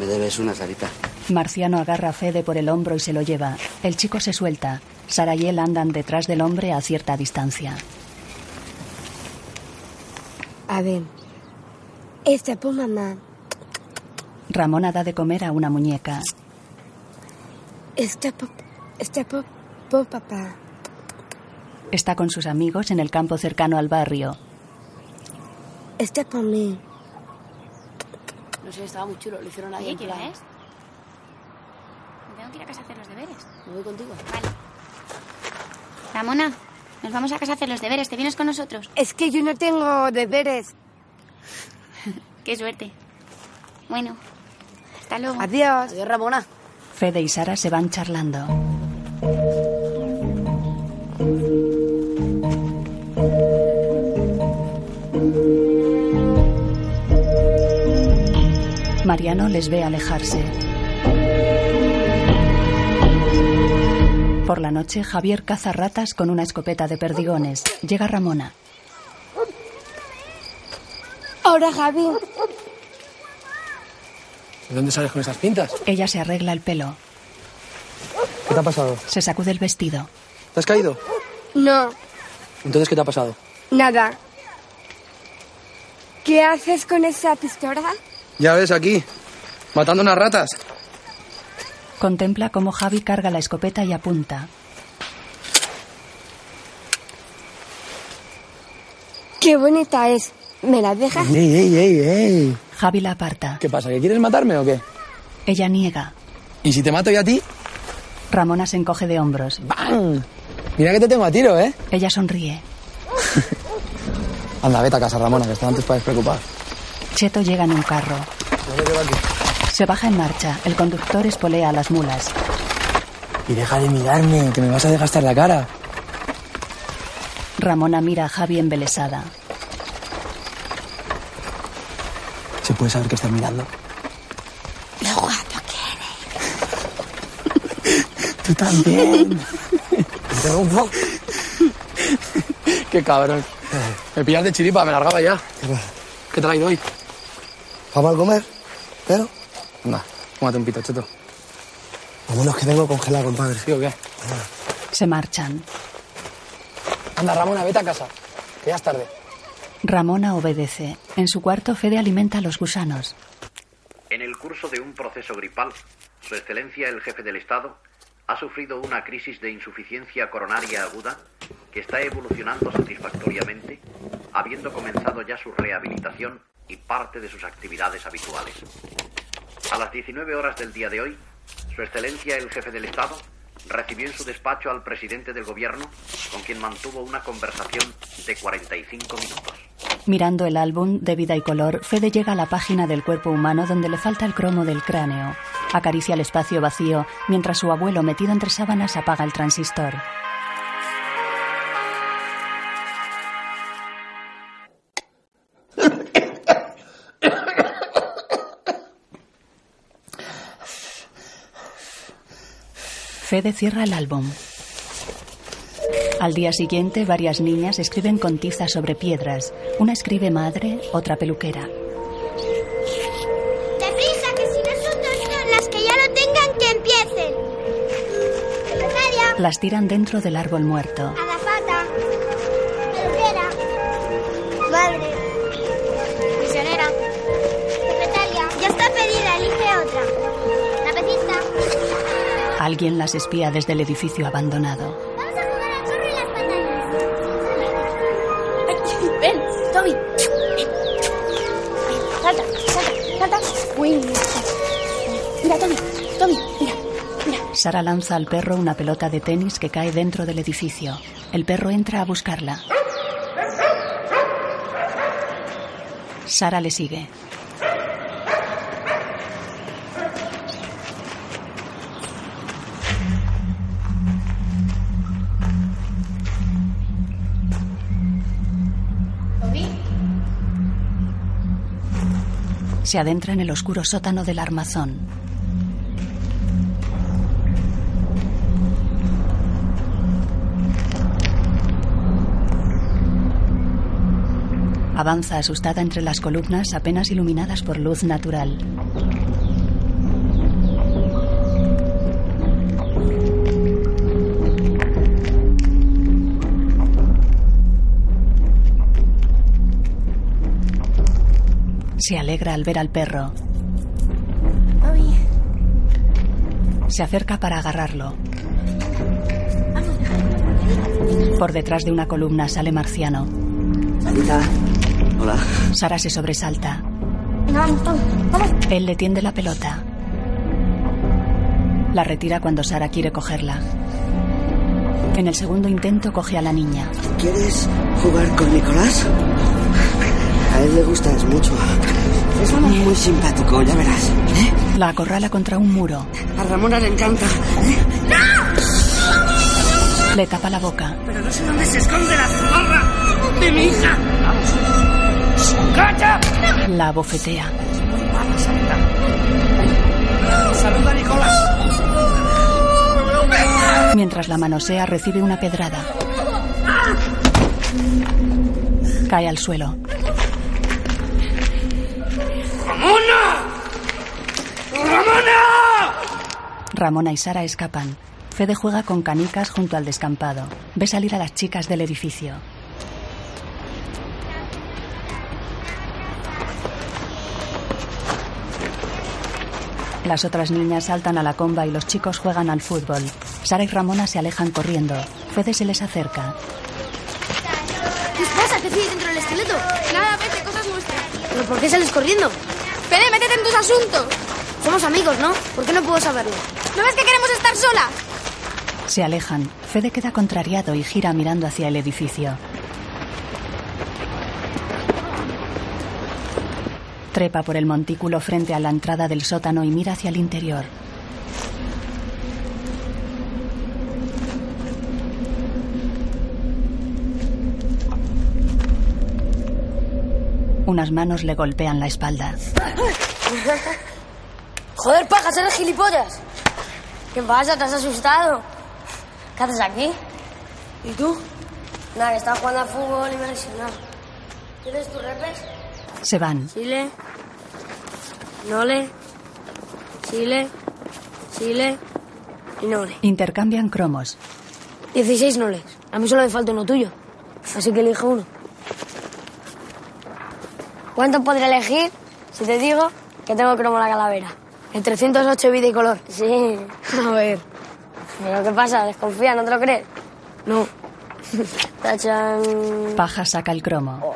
[SPEAKER 7] Me debes una sarita.
[SPEAKER 2] Marciano agarra a Fede por el hombro y se lo lleva. El chico se suelta. Sara y él andan detrás del hombre a cierta distancia.
[SPEAKER 17] A ver. Este por mamá.
[SPEAKER 2] Ramona da de comer a una muñeca.
[SPEAKER 17] Este por, este por, por papá.
[SPEAKER 2] Está con sus amigos en el campo cercano al barrio.
[SPEAKER 17] Este por mí.
[SPEAKER 12] No sé, estaba muy chulo. Lo hicieron ahí en
[SPEAKER 13] ¿qué
[SPEAKER 12] plan.
[SPEAKER 13] es? Tengo que ir a casa a hacer los deberes.
[SPEAKER 12] Me voy contigo.
[SPEAKER 13] Vale. Ramona, nos vamos a casa a hacer los deberes. ¿Te vienes con nosotros?
[SPEAKER 17] Es que yo no tengo deberes. [LAUGHS]
[SPEAKER 13] Qué suerte. Bueno, hasta luego.
[SPEAKER 17] Adiós.
[SPEAKER 12] Adiós, Ramona.
[SPEAKER 2] Fede y Sara se van charlando. Mariano les ve alejarse. Por la noche, Javier caza ratas con una escopeta de perdigones. Llega Ramona.
[SPEAKER 17] Ahora, Javi.
[SPEAKER 6] ¿De dónde sales con esas pintas?
[SPEAKER 2] Ella se arregla el pelo.
[SPEAKER 6] ¿Qué te ha pasado?
[SPEAKER 2] Se sacude el vestido.
[SPEAKER 6] ¿Te has caído?
[SPEAKER 17] No,
[SPEAKER 6] Entonces, ¿qué te ha pasado?
[SPEAKER 17] nada. ¿Qué haces con esa pistola?
[SPEAKER 6] Ya ves, aquí. Matando unas ratas.
[SPEAKER 2] Contempla cómo Javi carga la escopeta y apunta.
[SPEAKER 17] Qué bonita es. ¿Me la dejas?
[SPEAKER 6] ¡Ey, ey, ey, ey!
[SPEAKER 2] Javi la aparta.
[SPEAKER 6] ¿Qué pasa? ¿Que quieres matarme o qué?
[SPEAKER 2] Ella niega.
[SPEAKER 6] ¿Y si te mato yo a ti?
[SPEAKER 2] Ramona se encoge de hombros.
[SPEAKER 6] ¡Bam! Mira que te tengo a tiro, ¿eh?
[SPEAKER 2] Ella sonríe. [LAUGHS]
[SPEAKER 6] Anda, vete a casa, Ramona, que hasta antes para despreocupar.
[SPEAKER 2] Cheto llega en un carro. Se baja en marcha. El conductor espolea a las mulas.
[SPEAKER 6] Y deja de mirarme, que me vas a desgastar la cara.
[SPEAKER 2] Ramona mira a Javi embelesada.
[SPEAKER 6] ¿Se puede saber que estás mirando?
[SPEAKER 17] Lo guapo que [LAUGHS]
[SPEAKER 6] Tú también. [LAUGHS] Interrumpo. Qué cabrón. Me pillas de chiripa, me largaba ya. ¿Qué ido hoy?
[SPEAKER 14] Vamos a comer, pero
[SPEAKER 6] Anda, tómate un pito, cheto.
[SPEAKER 14] lo bueno es que tengo congelado, compadre.
[SPEAKER 6] ¿Sí o qué?
[SPEAKER 2] Se marchan.
[SPEAKER 6] Anda, Ramona, vete a casa. Que ya es tarde.
[SPEAKER 2] Ramona obedece. En su cuarto, Fede alimenta a los gusanos.
[SPEAKER 25] En el curso de un proceso gripal, Su Excelencia el Jefe del Estado ha sufrido una crisis de insuficiencia coronaria aguda que está evolucionando satisfactoriamente, habiendo comenzado ya su rehabilitación y parte de sus actividades habituales. A las 19 horas del día de hoy, Su Excelencia el Jefe del Estado recibió en su despacho al presidente del Gobierno, con quien mantuvo una conversación de 45 minutos.
[SPEAKER 2] Mirando el álbum de vida y color, Fede llega a la página del cuerpo humano donde le falta el cromo del cráneo. Acaricia el espacio vacío mientras su abuelo, metido entre sábanas, apaga el transistor. Fede cierra el álbum. Al día siguiente, varias niñas escriben con tiza sobre piedras. Una escribe madre, otra peluquera.
[SPEAKER 26] Deprisa, que si son las que ya lo tengan, que empiecen.
[SPEAKER 2] Las tiran dentro del árbol muerto. Alguien las espía desde el edificio abandonado.
[SPEAKER 26] vamos a jugar al zorro y las patatas.
[SPEAKER 12] Ven, Tommy. Salta, salta, salta. Mira. Tommy, mira.
[SPEAKER 2] Sara lanza al perro una pelota de tenis que cae dentro del edificio. El perro entra a buscarla. Sara le sigue. Se adentra en el oscuro sótano del armazón. Avanza asustada entre las columnas apenas iluminadas por luz natural. Se alegra al ver al perro. Se acerca para agarrarlo. Por detrás de una columna sale Marciano.
[SPEAKER 7] Anita. Hola.
[SPEAKER 2] Sara se sobresalta.
[SPEAKER 12] Venga, vamos, Tommy. Vamos.
[SPEAKER 2] Él le tiende la pelota. La retira cuando Sara quiere cogerla. En el segundo intento coge a la niña.
[SPEAKER 7] ¿Quieres jugar con Nicolás? A él le gustas mucho. Es muy simpático, ya verás. ¿eh?
[SPEAKER 2] La acorrala contra un muro.
[SPEAKER 7] A Ramona le encanta.
[SPEAKER 2] Le tapa la boca.
[SPEAKER 7] Pero no sé dónde se esconde la zorra de mi hija. Vamos. ¡Calla!
[SPEAKER 2] La bofetea.
[SPEAKER 7] Vamos. Saluda Nicolás.
[SPEAKER 2] Mientras la manosea recibe una pedrada. Cae al suelo.
[SPEAKER 7] Ramona
[SPEAKER 2] y Sara escapan. Fede juega con canicas junto al descampado. Ve salir a las chicas del edificio. Las otras niñas saltan a la comba y los chicos juegan al fútbol. Sara y Ramona se alejan corriendo. Fede se les acerca.
[SPEAKER 12] ¿Qué os pasa? ¿Qué hacéis dentro del esqueleto? Nada, vete, cosas nuestras. ¿Pero por qué sales corriendo? Fede, métete en tus asuntos. Somos amigos, ¿no? ¿Por qué no puedo saberlo? ¿No ves que queremos estar solas?
[SPEAKER 2] Se alejan. Fede queda contrariado y gira mirando hacia el edificio. Trepa por el montículo frente a la entrada del sótano y mira hacia el interior. Unas manos le golpean la espalda.
[SPEAKER 12] Joder, pajas, eres gilipollas. ¿Qué pasa? ¿Te has asustado? ¿Qué haces aquí? ¿Y tú? Nada, que estaba jugando al fútbol y me he lesionado. ¿Tienes tu repes?
[SPEAKER 2] Se van.
[SPEAKER 12] Chile. Nole. Chile. Chile. Y Nole.
[SPEAKER 2] Intercambian cromos.
[SPEAKER 12] 16 noles. A mí solo me falta uno tuyo. Así que elige uno. ¿Cuánto podré elegir si te digo que tengo cromo la calavera? El 308 vida y color. Sí. A ver. ¿Pero qué pasa? ¿Desconfía? ¿No te lo crees? No. Tachan.
[SPEAKER 2] Paja saca el cromo.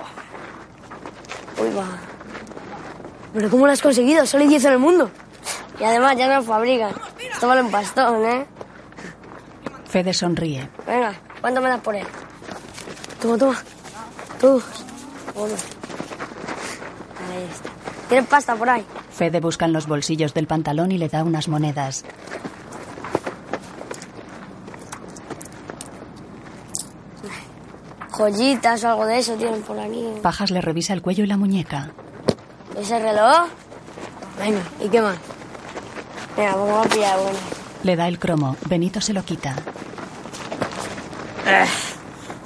[SPEAKER 12] Uy, va. ¿Pero cómo lo has conseguido? Solo hay 10 en el mundo. Y además ya no lo fabrican. Esto vale un pastón, ¿eh?
[SPEAKER 2] Fede sonríe.
[SPEAKER 12] Venga, ¿cuánto me das por él? Toma, toma. Todos. Uno. Ahí está. ¿Tienes pasta por ahí?
[SPEAKER 2] Fede busca en los bolsillos del pantalón y le da unas monedas.
[SPEAKER 12] Joyitas o algo de eso tienen por aquí.
[SPEAKER 2] Pajas le revisa el cuello y la muñeca.
[SPEAKER 12] ¿Ese reloj? Venga, ¿y qué más? Venga, pues voy a pillar uno.
[SPEAKER 2] Le da el cromo. Benito se lo quita.
[SPEAKER 3] Eh,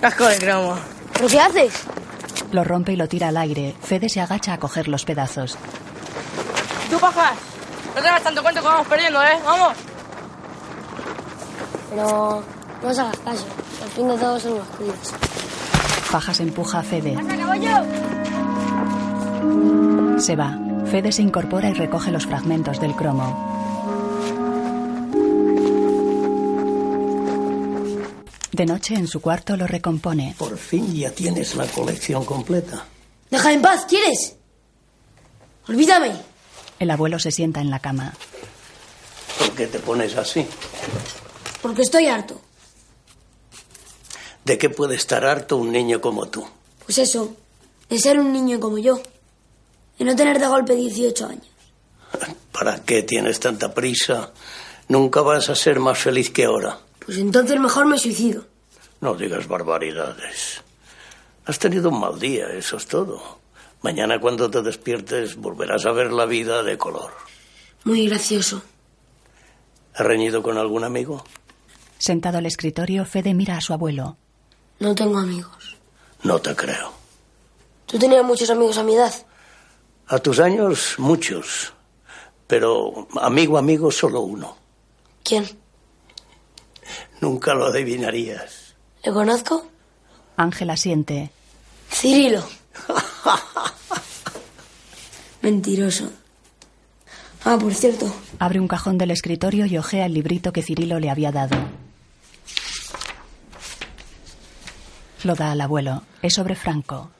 [SPEAKER 3] casco de cromo.
[SPEAKER 12] ¿Pero qué haces?
[SPEAKER 2] Lo rompe y lo tira al aire. Fede se agacha a coger los pedazos.
[SPEAKER 3] Tú, pajas. No te das tanto cuenta que vamos perdiendo, ¿eh? Vamos.
[SPEAKER 12] Pero no os hagas caso. Al fin de todo son los cuidos.
[SPEAKER 2] Fajas empuja a Fede.
[SPEAKER 12] caballo!
[SPEAKER 2] Se va. Fede se incorpora y recoge los fragmentos del cromo. De noche en su cuarto lo recompone.
[SPEAKER 19] Por fin ya tienes la colección completa.
[SPEAKER 17] Déjame en paz, ¿quieres? Olvídame.
[SPEAKER 2] El abuelo se sienta en la cama.
[SPEAKER 19] ¿Por qué te pones así?
[SPEAKER 17] Porque estoy harto.
[SPEAKER 19] ¿De qué puede estar harto un niño como tú?
[SPEAKER 17] Pues eso, de ser un niño como yo. Y no tener de golpe 18 años. [LAUGHS]
[SPEAKER 19] ¿Para qué tienes tanta prisa? Nunca vas a ser más feliz que ahora.
[SPEAKER 17] Pues entonces mejor me suicido.
[SPEAKER 19] No digas barbaridades. Has tenido un mal día, eso es todo. Mañana cuando te despiertes volverás a ver la vida de color.
[SPEAKER 17] Muy gracioso.
[SPEAKER 19] ¿Has reñido con algún amigo?
[SPEAKER 2] Sentado al escritorio, Fede mira a su abuelo.
[SPEAKER 17] No tengo amigos.
[SPEAKER 19] No te creo.
[SPEAKER 17] Tú tenías muchos amigos a mi edad.
[SPEAKER 19] A tus años, muchos. Pero amigo, amigo, solo uno.
[SPEAKER 17] ¿Quién?
[SPEAKER 19] Nunca lo adivinarías.
[SPEAKER 17] ¿Le conozco?
[SPEAKER 2] Ángela siente.
[SPEAKER 17] Cirilo. [LAUGHS] Mentiroso. Ah, por cierto.
[SPEAKER 2] Abre un cajón del escritorio y ojea el librito que Cirilo le había dado. Lo da al abuelo. Es sobre Franco.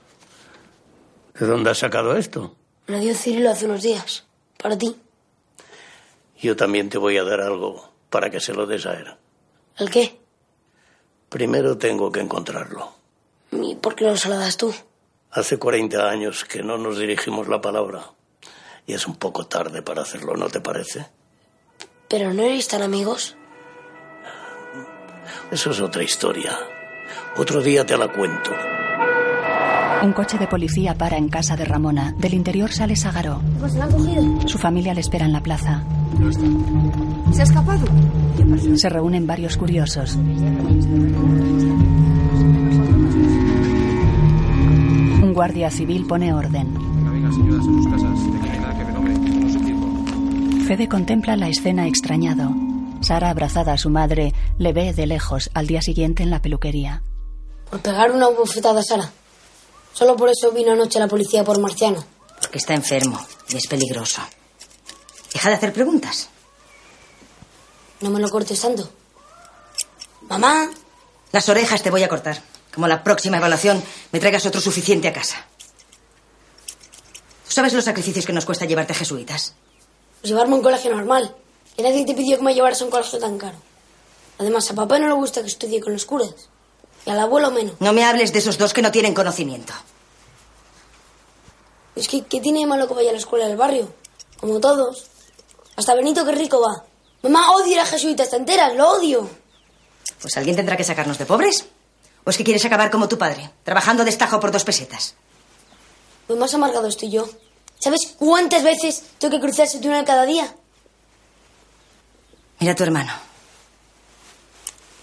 [SPEAKER 19] ¿De dónde has sacado esto?
[SPEAKER 17] Me lo dio Cirilo hace unos días. Para ti.
[SPEAKER 19] Yo también te voy a dar algo para que se lo des a él.
[SPEAKER 17] ¿El qué?
[SPEAKER 19] Primero tengo que encontrarlo.
[SPEAKER 17] ¿Y por qué no se lo das tú?
[SPEAKER 19] Hace 40 años que no nos dirigimos la palabra. Y es un poco tarde para hacerlo, ¿no te parece?
[SPEAKER 17] ¿Pero no erais tan amigos?
[SPEAKER 19] Eso es otra historia. Otro día te la cuento.
[SPEAKER 2] Un coche de policía para en casa de Ramona. Del interior sale Sagaro.
[SPEAKER 17] Pues la han cogido.
[SPEAKER 2] Su familia le espera en la plaza.
[SPEAKER 17] ¿Se ha escapado?
[SPEAKER 2] Se reúnen varios curiosos. Guardia civil pone orden.
[SPEAKER 27] Venga, señoras, en sus casas. De que no hay nada que ver, hombre. No se tiempo.
[SPEAKER 2] Fede contempla la escena extrañado. Sara, abrazada a su madre, le ve de lejos al día siguiente en la peluquería.
[SPEAKER 17] Por pegar una bofetada a Sara. Solo por eso vino anoche la policía por Marciano.
[SPEAKER 18] Porque está enfermo y es peligroso. Deja de hacer preguntas.
[SPEAKER 17] No me lo cortes tanto. Mamá.
[SPEAKER 18] Las orejas te voy a cortar. Como la próxima evaluación me traigas otro suficiente a casa. ¿Tú sabes los sacrificios que nos cuesta llevarte a jesuitas?
[SPEAKER 17] Pues llevarme a un colegio normal. Y nadie te pidió que me llevaras a un colegio tan caro. Además, a papá no le gusta que estudie con los curas. Y al abuelo menos.
[SPEAKER 18] No me hables de esos dos que no tienen conocimiento.
[SPEAKER 17] Es que, ¿qué tiene de malo que vaya a la escuela del barrio? Como todos. Hasta Benito, que rico va. Mamá odia a las jesuitas enteras, lo odio.
[SPEAKER 18] Pues alguien tendrá que sacarnos de pobres. ¿O es que quieres acabar como tu padre, trabajando de estajo por dos pesetas?
[SPEAKER 17] Pues más amargado estoy yo. ¿Sabes cuántas veces tengo que cruzar ese túnel cada día?
[SPEAKER 18] Mira a tu hermano.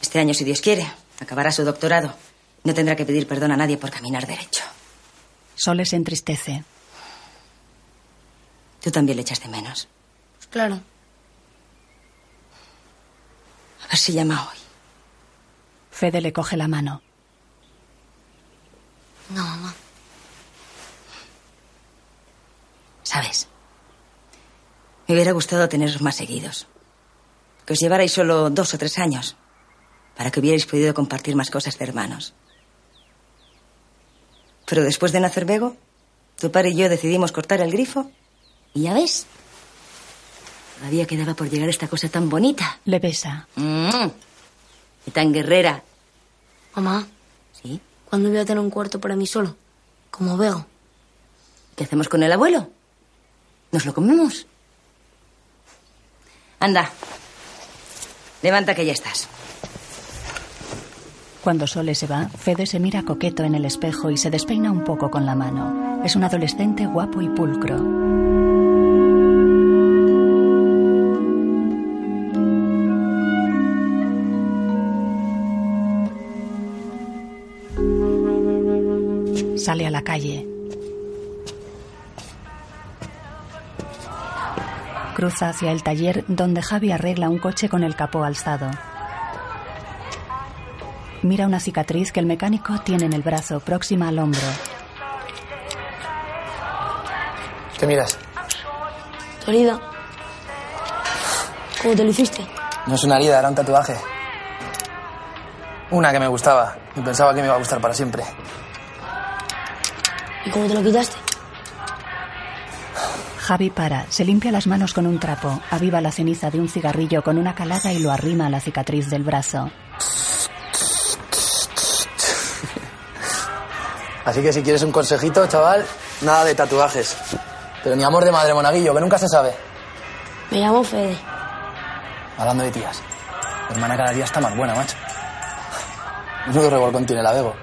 [SPEAKER 18] Este año, si Dios quiere, acabará su doctorado. No tendrá que pedir perdón a nadie por caminar derecho.
[SPEAKER 2] Sole se entristece.
[SPEAKER 18] Tú también le echas de menos.
[SPEAKER 17] Pues claro.
[SPEAKER 18] A ver si llama hoy.
[SPEAKER 2] Fede le coge la mano.
[SPEAKER 17] No, mamá.
[SPEAKER 18] ¿Sabes? Me hubiera gustado teneros más seguidos. Que os llevarais solo dos o tres años. Para que hubierais podido compartir más cosas de hermanos. Pero después de nacer Bego, tu padre y yo decidimos cortar el grifo. Y ya ves. Todavía quedaba por llegar esta cosa tan bonita.
[SPEAKER 2] Le besa.
[SPEAKER 18] Mm. Y tan guerrera.
[SPEAKER 17] Mamá.
[SPEAKER 18] ¿Sí?
[SPEAKER 17] ¿Cuándo voy a tener un cuarto para mí solo? Como veo.
[SPEAKER 18] ¿Qué hacemos con el abuelo? ¿Nos lo comemos? Anda. Levanta que ya estás.
[SPEAKER 2] Cuando Sole se va, Fede se mira coqueto en el espejo y se despeina un poco con la mano. Es un adolescente guapo y pulcro. Sale a la calle. Cruza hacia el taller donde Javi arregla un coche con el capó alzado. Mira una cicatriz que el mecánico tiene en el brazo, próxima al hombro.
[SPEAKER 6] ¿Qué miras?
[SPEAKER 17] Tu herida. ¿Cómo te lo hiciste?
[SPEAKER 6] No es una herida, era un tatuaje. Una que me gustaba y pensaba que me iba a gustar para siempre.
[SPEAKER 17] ¿Y cómo te lo quitaste?
[SPEAKER 2] Javi para, se limpia las manos con un trapo, aviva la ceniza de un cigarrillo con una calada y lo arrima a la cicatriz del brazo.
[SPEAKER 6] Así que si quieres un consejito, chaval, nada de tatuajes. Pero ni amor de madre monaguillo, que nunca se sabe.
[SPEAKER 17] Me llamo Fede.
[SPEAKER 6] Hablando de tías. Tu hermana cada día está más buena, macho. Menudo revolcón tiene la Bego.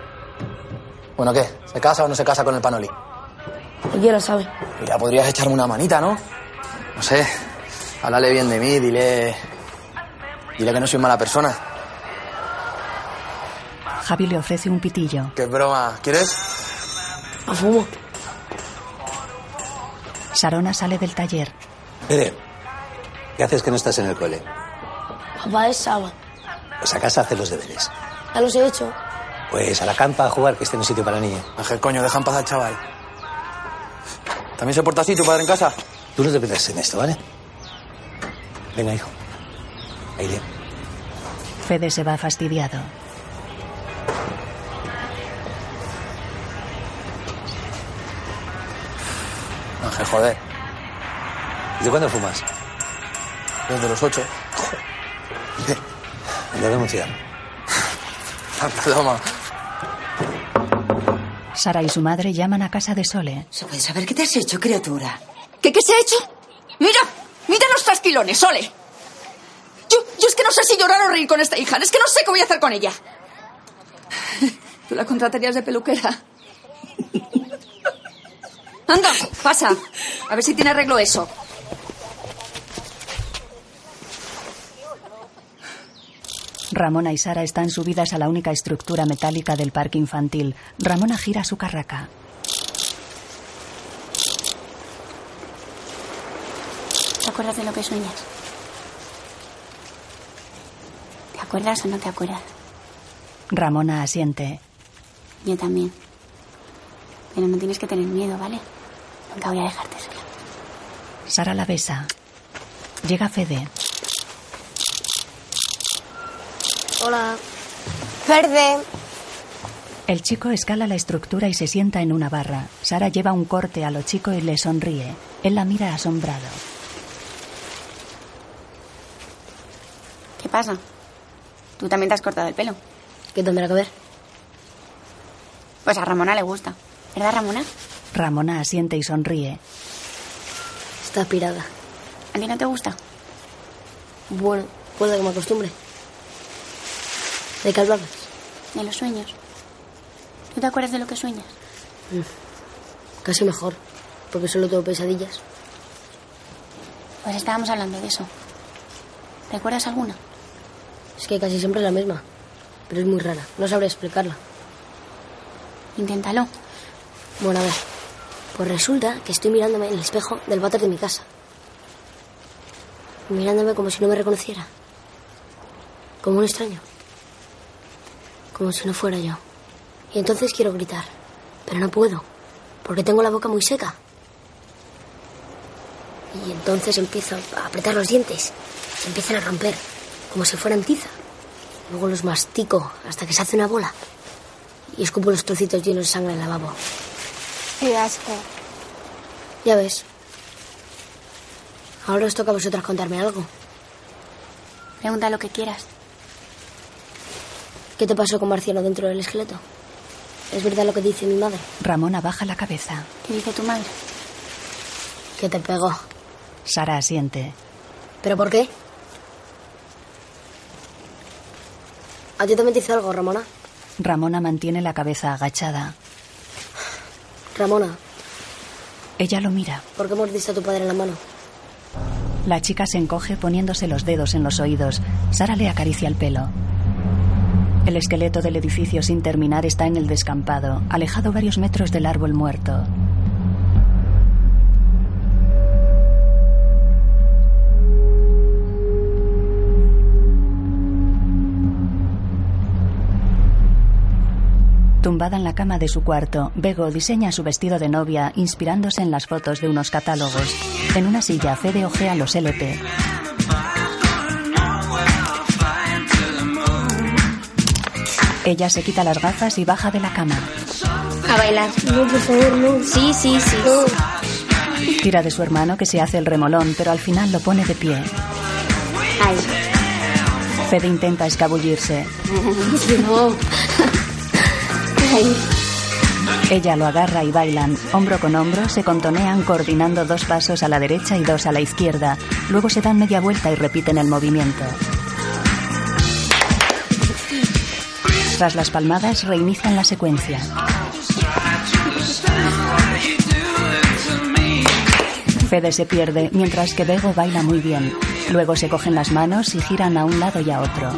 [SPEAKER 6] Bueno, ¿qué? ¿Se casa o no se casa con el Panoli?
[SPEAKER 17] Cualquiera sabe.
[SPEAKER 6] Ya podrías echarme una manita, ¿no? No sé. Háblale bien de mí, dile. Dile que no soy mala persona.
[SPEAKER 2] Javi le ofrece un pitillo.
[SPEAKER 6] Qué broma. ¿Quieres?
[SPEAKER 17] A fumo.
[SPEAKER 2] Sarona sale del taller.
[SPEAKER 20] Fede, ¿qué haces que no estás en el cole?
[SPEAKER 17] Papá es sábado.
[SPEAKER 20] Pues a casa a hacer los deberes.
[SPEAKER 17] Ya los he hecho.
[SPEAKER 20] Pues a la campa a jugar, que esté en un sitio para niños.
[SPEAKER 6] Ángel, coño, deja en paz al chaval. ¿También se porta así tu padre en casa?
[SPEAKER 20] Tú no te metas en esto, ¿vale? Venga, hijo. Aire.
[SPEAKER 2] Fede se va fastidiado.
[SPEAKER 6] Ángel, joder.
[SPEAKER 20] ¿Desde cuándo fumas?
[SPEAKER 6] Desde los ocho.
[SPEAKER 20] Lo denunciar. [LAUGHS]
[SPEAKER 6] Toma.
[SPEAKER 2] Sara y su madre llaman a casa de Sole.
[SPEAKER 18] ¿Se puede saber qué te has hecho, criatura?
[SPEAKER 28] ¿Qué, qué se ha hecho? Mira, mira los trasquilones, Sole. Yo, yo es que no sé si llorar o reír con esta hija. Es que no sé qué voy a hacer con ella. Tú la contratarías de peluquera. Anda, pasa. A ver si tiene arreglo eso.
[SPEAKER 2] Ramona y Sara están subidas a la única estructura metálica del parque infantil. Ramona gira su carraca.
[SPEAKER 16] ¿Te acuerdas de lo que sueñas? ¿Te acuerdas o no te acuerdas?
[SPEAKER 2] Ramona asiente.
[SPEAKER 16] Yo también. Pero no tienes que tener miedo, ¿vale? Nunca voy a dejarte sola.
[SPEAKER 2] Sara la besa. Llega Fede.
[SPEAKER 17] Hola. Verde.
[SPEAKER 2] El chico escala la estructura y se sienta en una barra. Sara lleva un corte a lo chico y le sonríe. Él la mira asombrado.
[SPEAKER 16] ¿Qué pasa? Tú también te has cortado el pelo.
[SPEAKER 17] ¿Qué tendrá que ver?
[SPEAKER 16] Pues a Ramona le gusta. ¿Verdad, Ramona?
[SPEAKER 2] Ramona asiente y sonríe.
[SPEAKER 17] Está pirada.
[SPEAKER 16] ¿A ti no te gusta?
[SPEAKER 17] Bueno, puede que me acostumbre. ¿De qué hablabas?
[SPEAKER 16] De los sueños. ¿Tú te acuerdas de lo que sueñas?
[SPEAKER 17] Mm, Casi mejor, porque solo tengo pesadillas.
[SPEAKER 16] Pues estábamos hablando de eso. ¿Recuerdas alguna?
[SPEAKER 17] Es que casi siempre es la misma, pero es muy rara. No sabré explicarla.
[SPEAKER 16] Inténtalo.
[SPEAKER 17] Bueno, a ver. Pues resulta que estoy mirándome en el espejo del váter de mi casa. Mirándome como si no me reconociera. Como un extraño. Como si no fuera yo. Y entonces quiero gritar, pero no puedo, porque tengo la boca muy seca. Y entonces empiezo a apretar los dientes. Se empiezan a romper, como si fueran tiza. Luego los mastico hasta que se hace una bola. Y escupo los trocitos llenos de sangre en el lavabo.
[SPEAKER 29] Qué asco.
[SPEAKER 17] Ya ves. Ahora os toca a vosotras contarme algo.
[SPEAKER 16] Pregunta lo que quieras.
[SPEAKER 17] ¿Qué te pasó con Marciano dentro del esqueleto? ¿Es verdad lo que dice mi madre?
[SPEAKER 2] Ramona baja la cabeza.
[SPEAKER 16] ¿Qué dice tu madre?
[SPEAKER 17] Que te pegó.
[SPEAKER 2] Sara asiente.
[SPEAKER 17] ¿Pero por qué? ¿A ti también te hizo algo, Ramona?
[SPEAKER 2] Ramona mantiene la cabeza agachada.
[SPEAKER 17] Ramona,
[SPEAKER 2] Ella lo mira.
[SPEAKER 17] ¿por qué mordiste a tu padre en la mano?
[SPEAKER 2] La chica se encoge poniéndose los dedos en los oídos. Sara le acaricia el pelo. El esqueleto del edificio sin terminar está en el descampado, alejado varios metros del árbol muerto. Tumbada en la cama de su cuarto, Bego diseña su vestido de novia inspirándose en las fotos de unos catálogos. En una silla, Fede ojea los LP. Ella se quita las gafas y baja de la cama.
[SPEAKER 13] A bailar.
[SPEAKER 17] No, por favor, no.
[SPEAKER 13] Sí, sí, sí.
[SPEAKER 2] Tira de su hermano que se hace el remolón, pero al final lo pone de pie.
[SPEAKER 13] Ay.
[SPEAKER 2] Fede intenta escabullirse.
[SPEAKER 17] No.
[SPEAKER 13] Ay.
[SPEAKER 2] Ella lo agarra y bailan. Hombro con hombro se contonean coordinando dos pasos a la derecha y dos a la izquierda. Luego se dan media vuelta y repiten el movimiento. Tras las palmadas reinician la secuencia. Fede se pierde mientras que Bego baila muy bien. Luego se cogen las manos y giran a un lado y a otro.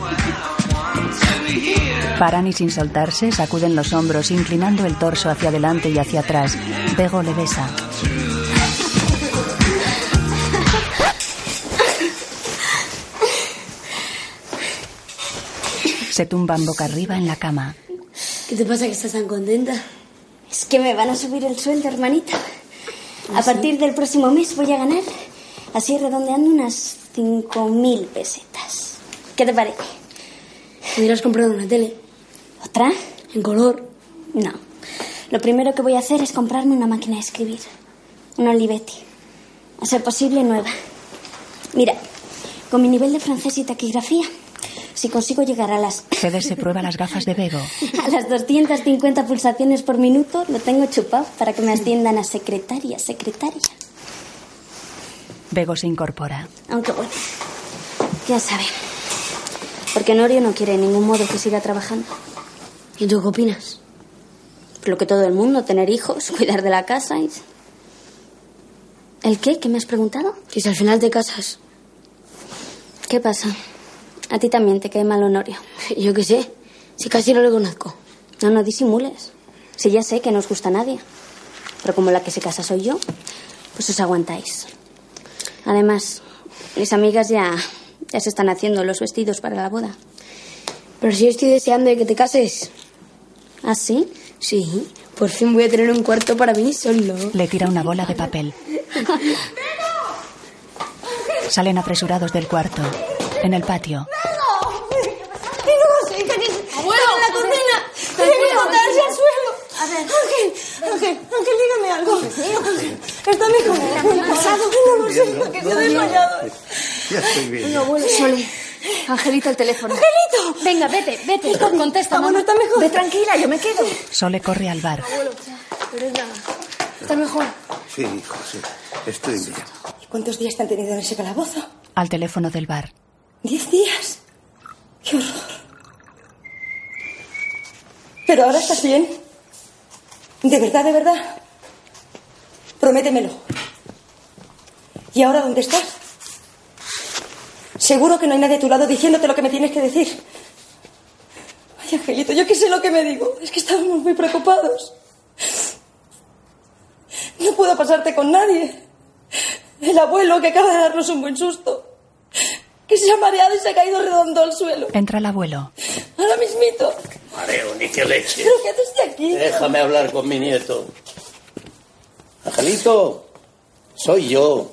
[SPEAKER 2] Paran y sin soltarse sacuden los hombros inclinando el torso hacia adelante y hacia atrás. Bego le besa. Se tumban boca arriba en la cama.
[SPEAKER 17] ¿Qué te pasa que estás tan contenta?
[SPEAKER 13] Es que me van a subir el sueldo, hermanita. A partir del próximo mes voy a ganar, así redondeando, unas 5.000 pesetas. ¿Qué te parece?
[SPEAKER 17] Pudieras comprar una tele.
[SPEAKER 13] ¿Otra?
[SPEAKER 17] En color.
[SPEAKER 13] No. Lo primero que voy a hacer es comprarme una máquina de escribir. Una Olivetti. A ser posible, nueva. Mira, con mi nivel de francés y taquigrafía, si consigo llegar a las [LAUGHS]
[SPEAKER 2] Fede se prueba las gafas de Bego. [LAUGHS]
[SPEAKER 13] a las 250 pulsaciones por minuto, lo tengo chupado para que me asciendan a secretaria, secretaria.
[SPEAKER 2] Bego se incorpora.
[SPEAKER 13] Aunque bueno, ya sabe. Porque Norio no quiere de ningún modo que siga trabajando.
[SPEAKER 17] ¿Y tú qué opinas?
[SPEAKER 13] Lo que todo el mundo, tener hijos, [LAUGHS] cuidar de la casa y... ¿El qué? ¿Qué me has preguntado?
[SPEAKER 17] Que si al final te casas.
[SPEAKER 13] ¿Qué pasa? A ti también te cae mal Honorio. [LAUGHS]
[SPEAKER 17] Yo qué sé. Si casi no le conozco.
[SPEAKER 13] No, no disimules. Si ya sé que no os gusta a nadie. Pero como la que se casa soy yo, pues os aguantáis. Además, mis amigas ya, ya se están haciendo los vestidos para la boda.
[SPEAKER 17] Pero si yo estoy deseando de que te cases.
[SPEAKER 13] ¿Ah, sí?
[SPEAKER 17] Sí. Por fin voy a tener un cuarto para mí solo.
[SPEAKER 2] Le tira una bola de papel. [LAUGHS] Salen apresurados del cuarto. En el patio.
[SPEAKER 24] ¡Tengo hija que la cocina! ¡Tiene que botarse al suelo! A ver. Ángel, Ángel, Ángel, dígame algo. Ángel, está mejor. ¿Qué ha pasado? No lo sé, porque se ha desmayado.
[SPEAKER 19] Ya estoy bien.
[SPEAKER 28] abuelo. Sole. Angelito, el teléfono.
[SPEAKER 24] ¡Angelito!
[SPEAKER 28] Venga, vete, vete. Contesta, mamá.
[SPEAKER 24] está mejor.
[SPEAKER 28] Ve tranquila, yo me quedo.
[SPEAKER 2] Sole corre al bar.
[SPEAKER 17] Pero nada. Está mejor.
[SPEAKER 19] Sí, hijo, sí. Estoy bien.
[SPEAKER 24] ¿Y cuántos días te han tenido en ese calabozo?
[SPEAKER 2] Al teléfono del bar.
[SPEAKER 24] Diez días. ¡Qué horror! Pero ahora estás bien. ¿De verdad, de verdad? Prométemelo. ¿Y ahora dónde estás? Seguro que no hay nadie a tu lado diciéndote lo que me tienes que decir. Ay, Angelito, yo qué sé lo que me digo. Es que estábamos muy preocupados. No puedo pasarte con nadie. El abuelo que acaba de darnos un buen susto. Que se ha mareado y se ha caído redondo al suelo.
[SPEAKER 2] Entra el abuelo.
[SPEAKER 24] Ahora mismito.
[SPEAKER 19] Mareo, ni que leche.
[SPEAKER 24] ¿Pero qué haces de aquí?
[SPEAKER 19] Déjame hablar con mi nieto. Angelito, soy yo.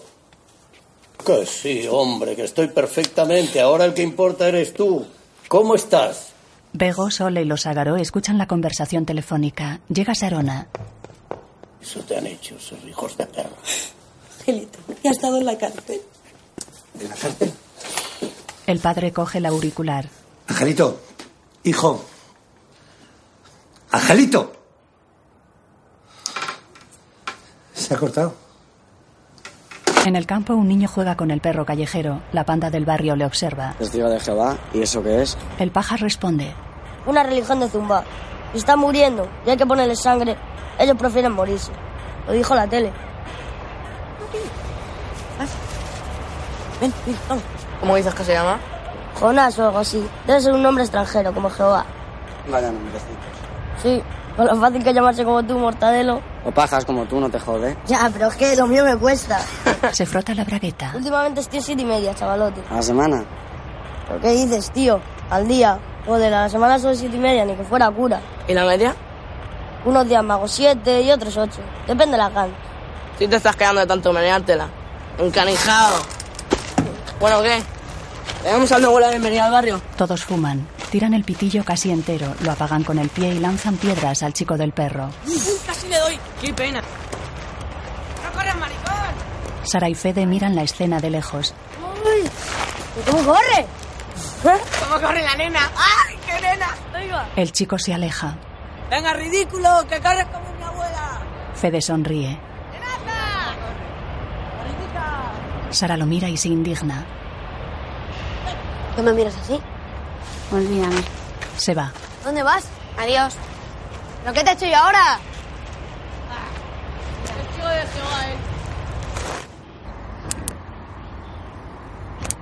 [SPEAKER 19] Que sí, hombre, que estoy perfectamente. Ahora el que importa eres tú. ¿Cómo estás?
[SPEAKER 2] Bego, Sole y los Agaró escuchan la conversación telefónica. Llega Sarona.
[SPEAKER 19] Eso te han hecho, esos hijos de perra.
[SPEAKER 24] Angelito, que ha estado en la cárcel.
[SPEAKER 19] ¿En la cárcel?
[SPEAKER 2] El padre coge el auricular.
[SPEAKER 20] Angelito, hijo. Angelito. Se ha cortado.
[SPEAKER 2] En el campo un niño juega con el perro callejero. La panda del barrio le observa.
[SPEAKER 30] Testigo de Jehová, ¿y eso qué es?
[SPEAKER 2] El paja responde.
[SPEAKER 12] Una religión de zumba. Si está muriendo y hay que ponerle sangre, ellos prefieren morirse. Lo dijo la tele.
[SPEAKER 3] Ven, ven, vamos. ¿Cómo dices que se llama?
[SPEAKER 12] Jonás o algo así. Debe ser un nombre extranjero, como Jehová.
[SPEAKER 30] Vaya nombrecitos.
[SPEAKER 12] Sí, con lo fácil que llamarse como tú, Mortadelo.
[SPEAKER 30] O pajas como tú, no te jode.
[SPEAKER 12] Ya, pero es que lo mío me cuesta. [LAUGHS]
[SPEAKER 2] Se frota la bragueta.
[SPEAKER 12] Últimamente estoy siete y media, chavalote.
[SPEAKER 30] A la semana.
[SPEAKER 12] ¿Pero qué dices, tío? Al día. Joder, a la semana son siete y media, ni que fuera cura.
[SPEAKER 3] ¿Y la media?
[SPEAKER 12] Unos días me hago siete y otros ocho. Depende de la gan.
[SPEAKER 3] Si te estás quedando de tanto meneártela. Encanijado. Bueno, ¿qué? ¿Le damos al nuevo la bienvenida al barrio?
[SPEAKER 2] Todos fuman. Tiran el pitillo casi entero, lo apagan con el pie y lanzan piedras al chico del perro.
[SPEAKER 3] Casi le doy. ¡Qué pena! ¡No corres, maricón!
[SPEAKER 2] Sara y Fede miran la escena de lejos.
[SPEAKER 12] ¡Uy! ¿Cómo corre?
[SPEAKER 3] ¿Cómo corre la nena? ¡Ay, qué nena!
[SPEAKER 12] Oiga.
[SPEAKER 2] El chico se aleja.
[SPEAKER 3] ¡Venga, ridículo! ¡Que corres como mi abuela!
[SPEAKER 2] Fede sonríe. Sara lo mira y se indigna.
[SPEAKER 12] ¿Qué me miras así?
[SPEAKER 13] Olvídame.
[SPEAKER 2] Se va.
[SPEAKER 12] ¿Dónde vas? Adiós. ¿Pero qué te he hecho yo ahora?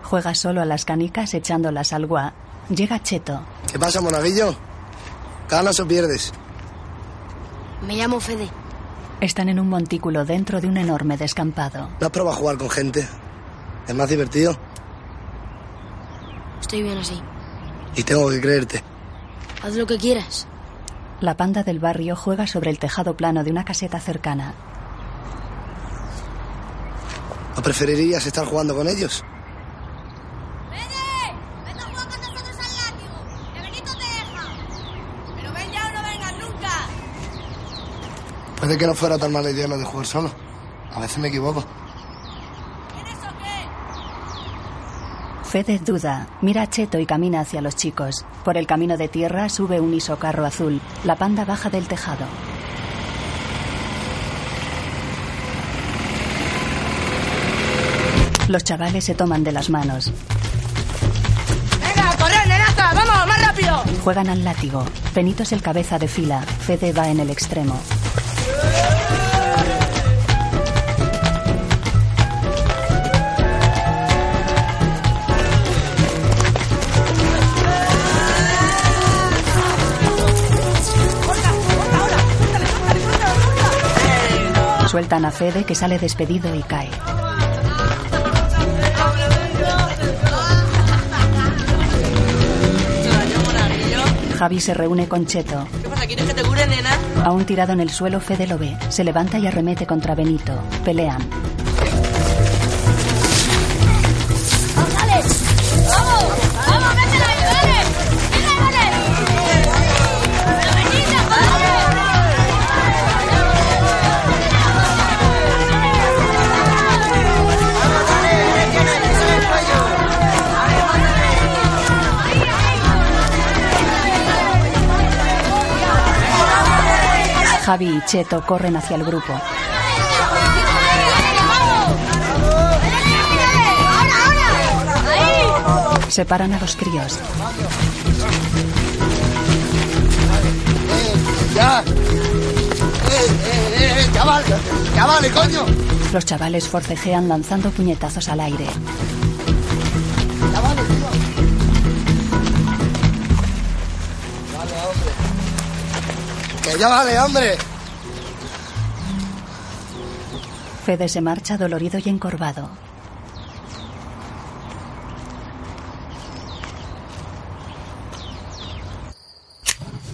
[SPEAKER 2] Juega solo a las canicas echándolas al gua. Llega Cheto.
[SPEAKER 14] ¿Qué pasa, monaguillo? ¿Ganas o pierdes?
[SPEAKER 12] Me llamo Fede.
[SPEAKER 2] Están en un montículo dentro de un enorme descampado.
[SPEAKER 14] ¿No has probado a jugar con gente? Es más divertido.
[SPEAKER 12] Estoy bien así.
[SPEAKER 14] Y tengo que creerte.
[SPEAKER 12] Haz lo que quieras.
[SPEAKER 2] La panda del barrio juega sobre el tejado plano de una caseta cercana.
[SPEAKER 14] ¿No preferirías estar jugando con ellos?
[SPEAKER 3] Pero ven ya o no vengas nunca.
[SPEAKER 14] Puede que no fuera tan mala idea lo de jugar solo. A veces me equivoco.
[SPEAKER 2] Fede duda, mira a Cheto y camina hacia los chicos. Por el camino de tierra sube un isocarro azul. La panda baja del tejado. Los chavales se toman de las manos.
[SPEAKER 3] ¡Venga, correr, nenaza! ¡Vamos, más rápido!
[SPEAKER 2] Juegan al látigo. Benito es el cabeza de fila. Fede va en el extremo. Sueltan a Fede que sale despedido y cae. Javi se reúne con Cheto.
[SPEAKER 3] ¿Qué pasa? ¿Quieres que te cure, nena?
[SPEAKER 2] Aún tirado en el suelo, Fede lo ve. Se levanta y arremete contra Benito. Pelean. Javi y Cheto corren hacia el grupo. Separan a los críos.
[SPEAKER 14] ¡Ya! ¡Eh, eh, eh! ¡Ya vale! ¡Ya vale, coño!
[SPEAKER 2] Los chavales forcejean lanzando puñetazos al aire.
[SPEAKER 14] Ya vale, hombre!
[SPEAKER 2] Fede se marcha dolorido y encorvado.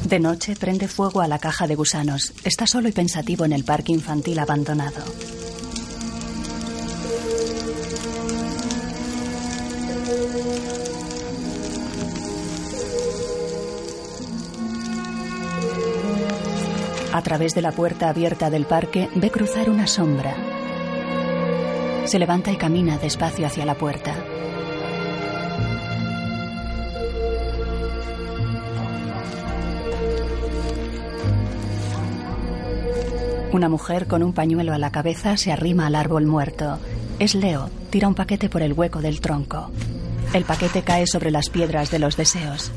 [SPEAKER 2] De noche prende fuego a la caja de gusanos. Está solo y pensativo en el parque infantil abandonado. A través de la puerta abierta del parque ve cruzar una sombra. Se levanta y camina despacio hacia la puerta. Una mujer con un pañuelo a la cabeza se arrima al árbol muerto. Es Leo. Tira un paquete por el hueco del tronco. El paquete cae sobre las piedras de los deseos.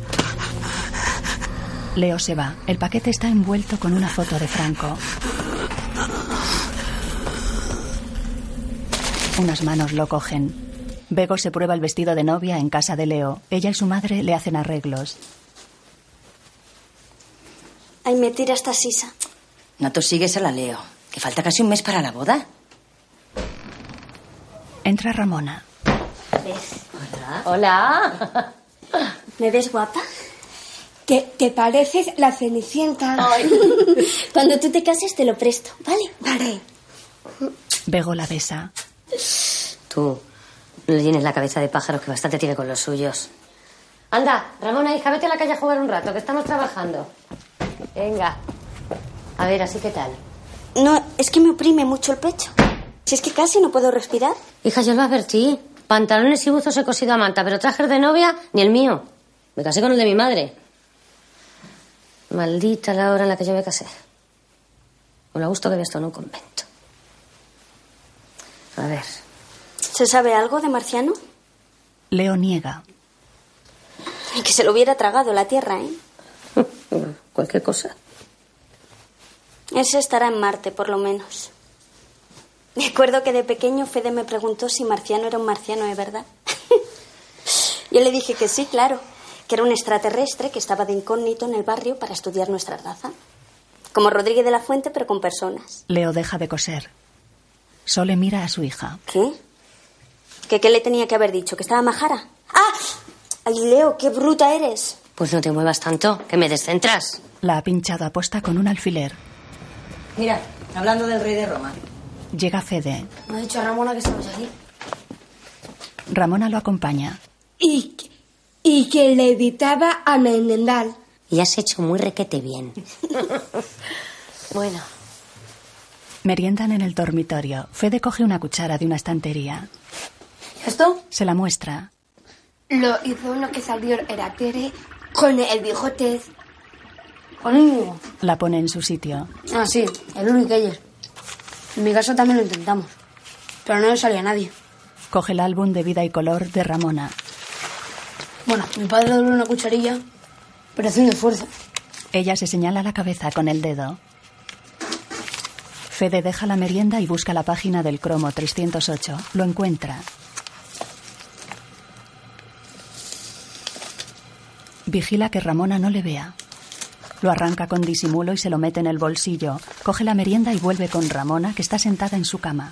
[SPEAKER 2] Leo se va. El paquete está envuelto con una foto de Franco. Unas manos lo cogen. Bego se prueba el vestido de novia en casa de Leo. Ella y su madre le hacen arreglos.
[SPEAKER 13] Ay, me tira esta sisa.
[SPEAKER 18] No te sigues a la Leo, que falta casi un mes para la boda.
[SPEAKER 2] Entra Ramona.
[SPEAKER 5] Hola. Hola. [LAUGHS]
[SPEAKER 13] ¿Me ves guapa?
[SPEAKER 24] ¿Te, te pareces la cenicienta? [LAUGHS]
[SPEAKER 13] Cuando tú te cases te lo presto, ¿vale?
[SPEAKER 24] Vale.
[SPEAKER 2] Bego la besa.
[SPEAKER 5] Tú, no le llenes la cabeza de pájaros que bastante tiene con los suyos. Anda, Ramona, hija, vete a la calle a jugar un rato, que estamos trabajando. Venga. A ver, así qué tal.
[SPEAKER 13] No, es que me oprime mucho el pecho. Si es que casi no puedo respirar.
[SPEAKER 5] Hija, yo lo advertí. Pantalones y buzos he cosido a manta, pero trajes de novia ni el mío. Me casé con el de mi madre. Maldita la hora en la que yo me casé. Con lo gusto que había estado en un convento. A ver.
[SPEAKER 13] ¿Se sabe algo de Marciano?
[SPEAKER 2] Leo niega.
[SPEAKER 13] Ay, Que se lo hubiera tragado la tierra, ¿eh? [LAUGHS]
[SPEAKER 5] Cualquier cosa.
[SPEAKER 13] Ese estará en Marte, por lo menos. Me acuerdo que de pequeño Fede me preguntó si Marciano era un marciano de verdad. [LAUGHS] Yo le dije que sí, claro, que era un extraterrestre que estaba de incógnito en el barrio para estudiar nuestra raza. Como Rodríguez de la Fuente, pero con personas.
[SPEAKER 2] Leo deja de coser. Sole mira a su hija.
[SPEAKER 13] ¿Qué? ¿Que qué le tenía que haber dicho? ¿Que estaba majara? ¡Ah! ¡Ay, Leo, qué bruta eres!
[SPEAKER 5] Pues no te muevas tanto, que me descentras.
[SPEAKER 2] La ha pinchado a posta con un alfiler.
[SPEAKER 18] Mira, hablando del rey de Roma.
[SPEAKER 2] Llega Fede.
[SPEAKER 17] Me ha dicho Ramona que estamos aquí.
[SPEAKER 2] Ramona lo acompaña.
[SPEAKER 24] Y, y que le editaba a Menendal.
[SPEAKER 5] Y has hecho muy requete bien. [LAUGHS] bueno.
[SPEAKER 2] Meriendan en el dormitorio. Fede coge una cuchara de una estantería.
[SPEAKER 24] ¿Esto?
[SPEAKER 2] Se la muestra.
[SPEAKER 24] Lo hizo uno que salió era Tere con el bigote.
[SPEAKER 17] Con Íñigo.
[SPEAKER 2] La pone en su sitio.
[SPEAKER 17] Ah, sí, el único ayer. En mi caso también lo intentamos. Pero no le salía a nadie.
[SPEAKER 2] Coge el álbum de vida y color de Ramona.
[SPEAKER 17] Bueno, mi padre dobló una cucharilla, pero haciendo esfuerzo.
[SPEAKER 2] Ella se señala la cabeza con el dedo. Fede deja la merienda y busca la página del cromo 308. Lo encuentra. Vigila que Ramona no le vea. Lo arranca con disimulo y se lo mete en el bolsillo. Coge la merienda y vuelve con Ramona, que está sentada en su cama.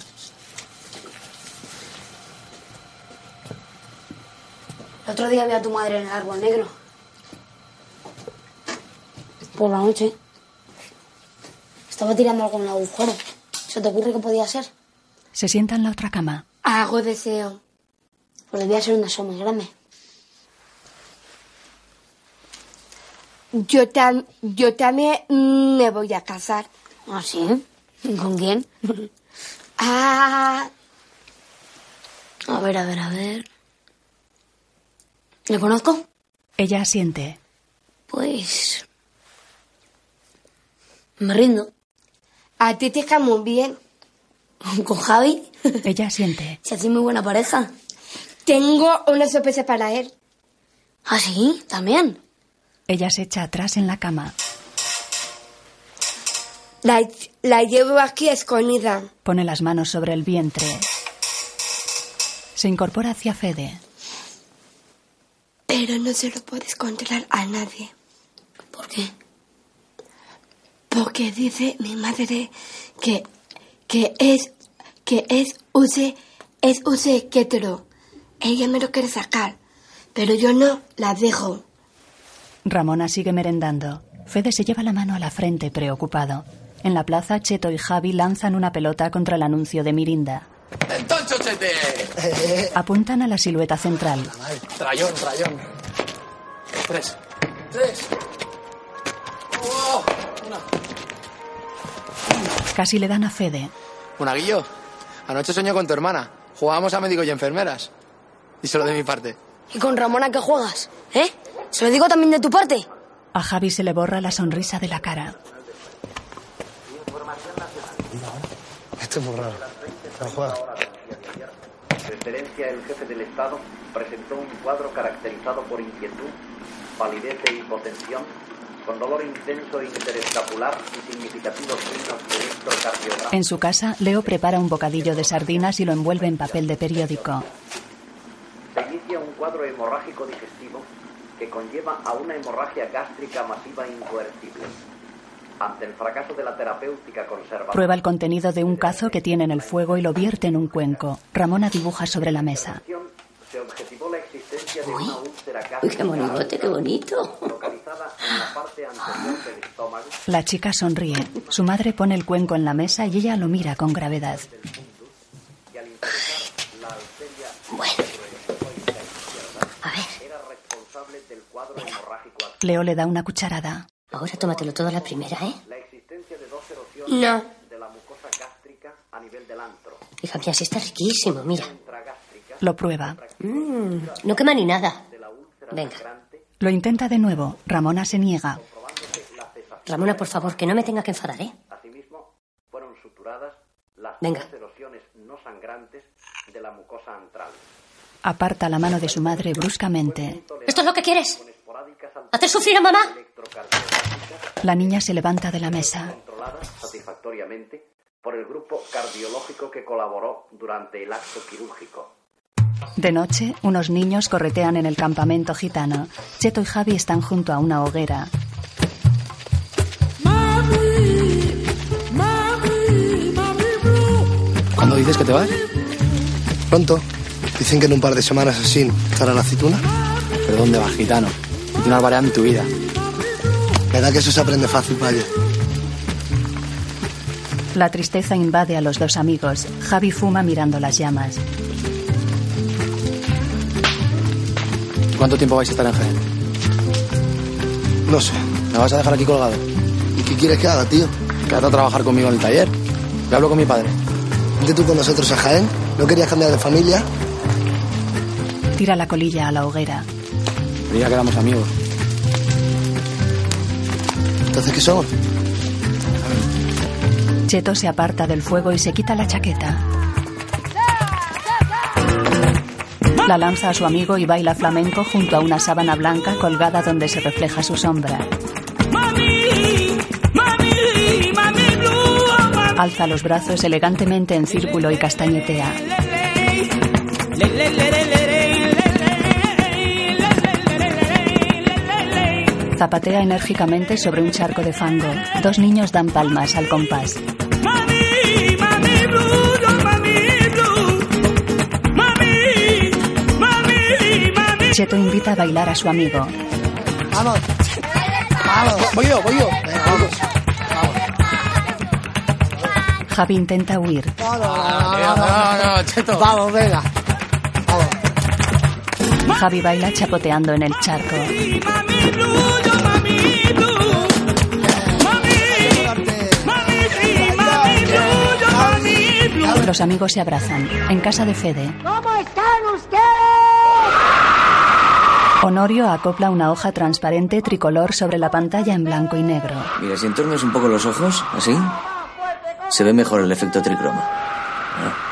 [SPEAKER 17] El otro día vi a tu madre en el árbol negro. Por la noche. Estaba tirando algo en el agujero. ¿Se te ocurre que podía ser?
[SPEAKER 2] Se sienta en la otra cama.
[SPEAKER 24] Hago deseo.
[SPEAKER 17] Pues debía ser una soma grande.
[SPEAKER 24] Yo, tam, yo también me voy a casar.
[SPEAKER 17] ¿Ah, sí? ¿Y con quién? [LAUGHS]
[SPEAKER 24] Ah,
[SPEAKER 17] A ver, a ver, a ver. ¿Le conozco?
[SPEAKER 2] Ella asiente.
[SPEAKER 17] Pues. Me rindo.
[SPEAKER 24] a ti te muy bien.
[SPEAKER 17] ¿Con Javi?
[SPEAKER 2] Ella asiente.
[SPEAKER 17] Se hace muy buena pareja.
[SPEAKER 24] Tengo una sorpresa para él.
[SPEAKER 17] ¿Ah, sí? ¿También?
[SPEAKER 2] Ella se echa atrás en la cama.
[SPEAKER 24] La, la llevo aquí escondida.
[SPEAKER 2] Pone las manos sobre el vientre. Se incorpora hacia Fede.
[SPEAKER 24] Pero no se lo puedes contar a nadie.
[SPEAKER 17] ¿Por qué?
[SPEAKER 24] Porque dice mi madre que, que es que es use es use ketero. Ella me lo quiere sacar, pero yo no la dejo.
[SPEAKER 2] Ramona sigue merendando. Fede se lleva la mano a la frente, preocupado. En la plaza, Cheto y Javi lanzan una pelota contra el anuncio de Mirinda.
[SPEAKER 6] ¡Entonces, chete!
[SPEAKER 2] Apuntan a la silueta central.
[SPEAKER 6] Trayón, trayón. Tres. Tres. Oh, una.
[SPEAKER 2] Casi le dan a Fede.
[SPEAKER 6] Monaguillo, anoche soñé con tu hermana. Jugábamos a médicos y enfermeras. Díselo de mi parte.
[SPEAKER 17] ¿Y con Ramona qué juegas? ¿Eh? ¿Se lo digo también de tu parte?
[SPEAKER 2] A Javi se le borra la sonrisa de la cara.
[SPEAKER 14] Esto es muy raro. No juega.
[SPEAKER 25] Su excelencia el jefe del Estado presentó un cuadro caracterizado por inquietud, palidez e hipotensión, con dolor intenso interescapular y significativos signos de electrocardiograma.
[SPEAKER 2] En su casa, Leo prepara un bocadillo de sardinas y lo envuelve en papel de periódico.
[SPEAKER 25] Se inicia un cuadro hemorrágico digestivo que conlleva a una hemorragia gástrica masiva incoercible. Ante el fracaso de la terapéutica conservadora.
[SPEAKER 2] Prueba el contenido de un cazo que tiene en el fuego y lo vierte en un cuenco. Ramona dibuja sobre la mesa.
[SPEAKER 25] Se objetivó la existencia de una úlcera
[SPEAKER 5] qué monigote, qué bonito.
[SPEAKER 25] localizada en la parte anterior del estómago
[SPEAKER 2] La chica sonríe. Su madre pone el cuenco en la mesa y ella lo mira con gravedad.
[SPEAKER 5] Bueno. A ver.
[SPEAKER 2] Leo le da una cucharada.
[SPEAKER 5] Ahora tómatelo todo a la primera, ¿eh?
[SPEAKER 25] La existencia de dos erosiones
[SPEAKER 5] No.
[SPEAKER 25] de la mucosa gástrica a nivel del antro.
[SPEAKER 5] Hija mía, sí está riquísimo, mira.
[SPEAKER 2] Lo prueba.
[SPEAKER 5] Mm, no quema ni nada. Venga.
[SPEAKER 2] Lo intenta de nuevo. Ramona se niega.
[SPEAKER 5] Ramona, por favor, que no me tenga que enfadar, ¿eh?
[SPEAKER 25] Asimismo, fueron suturadas las
[SPEAKER 5] Venga.
[SPEAKER 25] dos erosiones no sangrantes de la mucosa antral.
[SPEAKER 2] Aparta la mano de su madre bruscamente.
[SPEAKER 5] ¿Esto es lo que quieres? ¿Hacer sufrir a mamá?
[SPEAKER 2] La niña se levanta de la mesa.
[SPEAKER 25] controladas satisfactoriamente por el grupo cardiológico que colaboró durante el acto quirúrgico.
[SPEAKER 2] De noche, unos niños corretean en el campamento gitano. Cheto y Javi están junto a una hoguera.
[SPEAKER 14] ¿Cuándo dices que te vas? Pronto. Dicen que en un par de semanas así estará la aceituna.
[SPEAKER 6] ¿Pero dónde vas, gitano? Una barbaridad en tu vida.
[SPEAKER 14] ¿Verdad que eso se aprende fácil, payo?
[SPEAKER 2] La tristeza invade a los dos amigos. Javi fuma mirando las llamas.
[SPEAKER 6] ¿Cuánto tiempo vais a estar en Jaén?
[SPEAKER 14] No sé.
[SPEAKER 6] ¿Me vas a dejar aquí colgado?
[SPEAKER 14] ¿Y qué quieres que haga, tío?
[SPEAKER 6] Quédate a trabajar conmigo en el taller. Yo hablo con mi padre.
[SPEAKER 14] Vente tú con nosotros a Jaén. ¿No querías cambiar de familia?
[SPEAKER 2] Tira la colilla a la hoguera.
[SPEAKER 6] Pero ya quedamos amigos.
[SPEAKER 14] ¿Entonces qué somos?
[SPEAKER 2] Cheto se aparta del fuego y se quita la chaqueta. La lanza a su amigo y baila flamenco junto a una sábana blanca colgada donde se refleja su sombra. Alza los brazos elegantemente en círculo y castañetea. Zapatea enérgicamente sobre un charco de fango. Dos niños dan palmas al compás. Cheto invita a bailar a su amigo.
[SPEAKER 14] Vamos. Vamos. Voy yo, voy yo. Venga, vamos.
[SPEAKER 2] Javi intenta huir.
[SPEAKER 14] No, no, Cheto. Vamos, venga.
[SPEAKER 2] Javi baila chapoteando en el charco. Los amigos se abrazan. En casa de Fede,
[SPEAKER 26] ¿Cómo están ustedes?
[SPEAKER 2] Honorio acopla una hoja transparente tricolor sobre la pantalla en blanco y negro.
[SPEAKER 7] Mira, si entornas un poco los ojos, así, se ve mejor el efecto tricroma. Ah.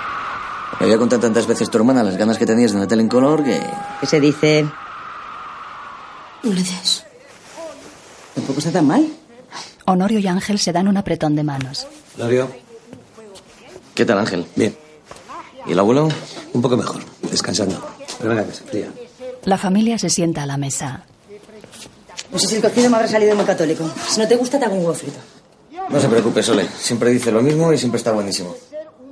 [SPEAKER 7] Me había contado tantas veces tu hermana las ganas que tenías de una tele en color que...
[SPEAKER 18] ¿Qué se dice?
[SPEAKER 17] No le des.
[SPEAKER 18] Tampoco está tan mal.
[SPEAKER 2] Honorio y Ángel se dan un apretón de manos.
[SPEAKER 20] Lorio,
[SPEAKER 7] ¿Qué tal, Ángel?
[SPEAKER 20] Bien.
[SPEAKER 7] ¿Y el abuelo?
[SPEAKER 20] un poco mejor, descansando. Pero venga, que se fría.
[SPEAKER 2] La familia se sienta a la mesa.
[SPEAKER 18] No sé si el cocido me habrá salido muy católico. Si no te gusta, te hago un huevo frito.
[SPEAKER 7] No se preocupe, Sole. Siempre dice lo mismo y siempre está buenísimo.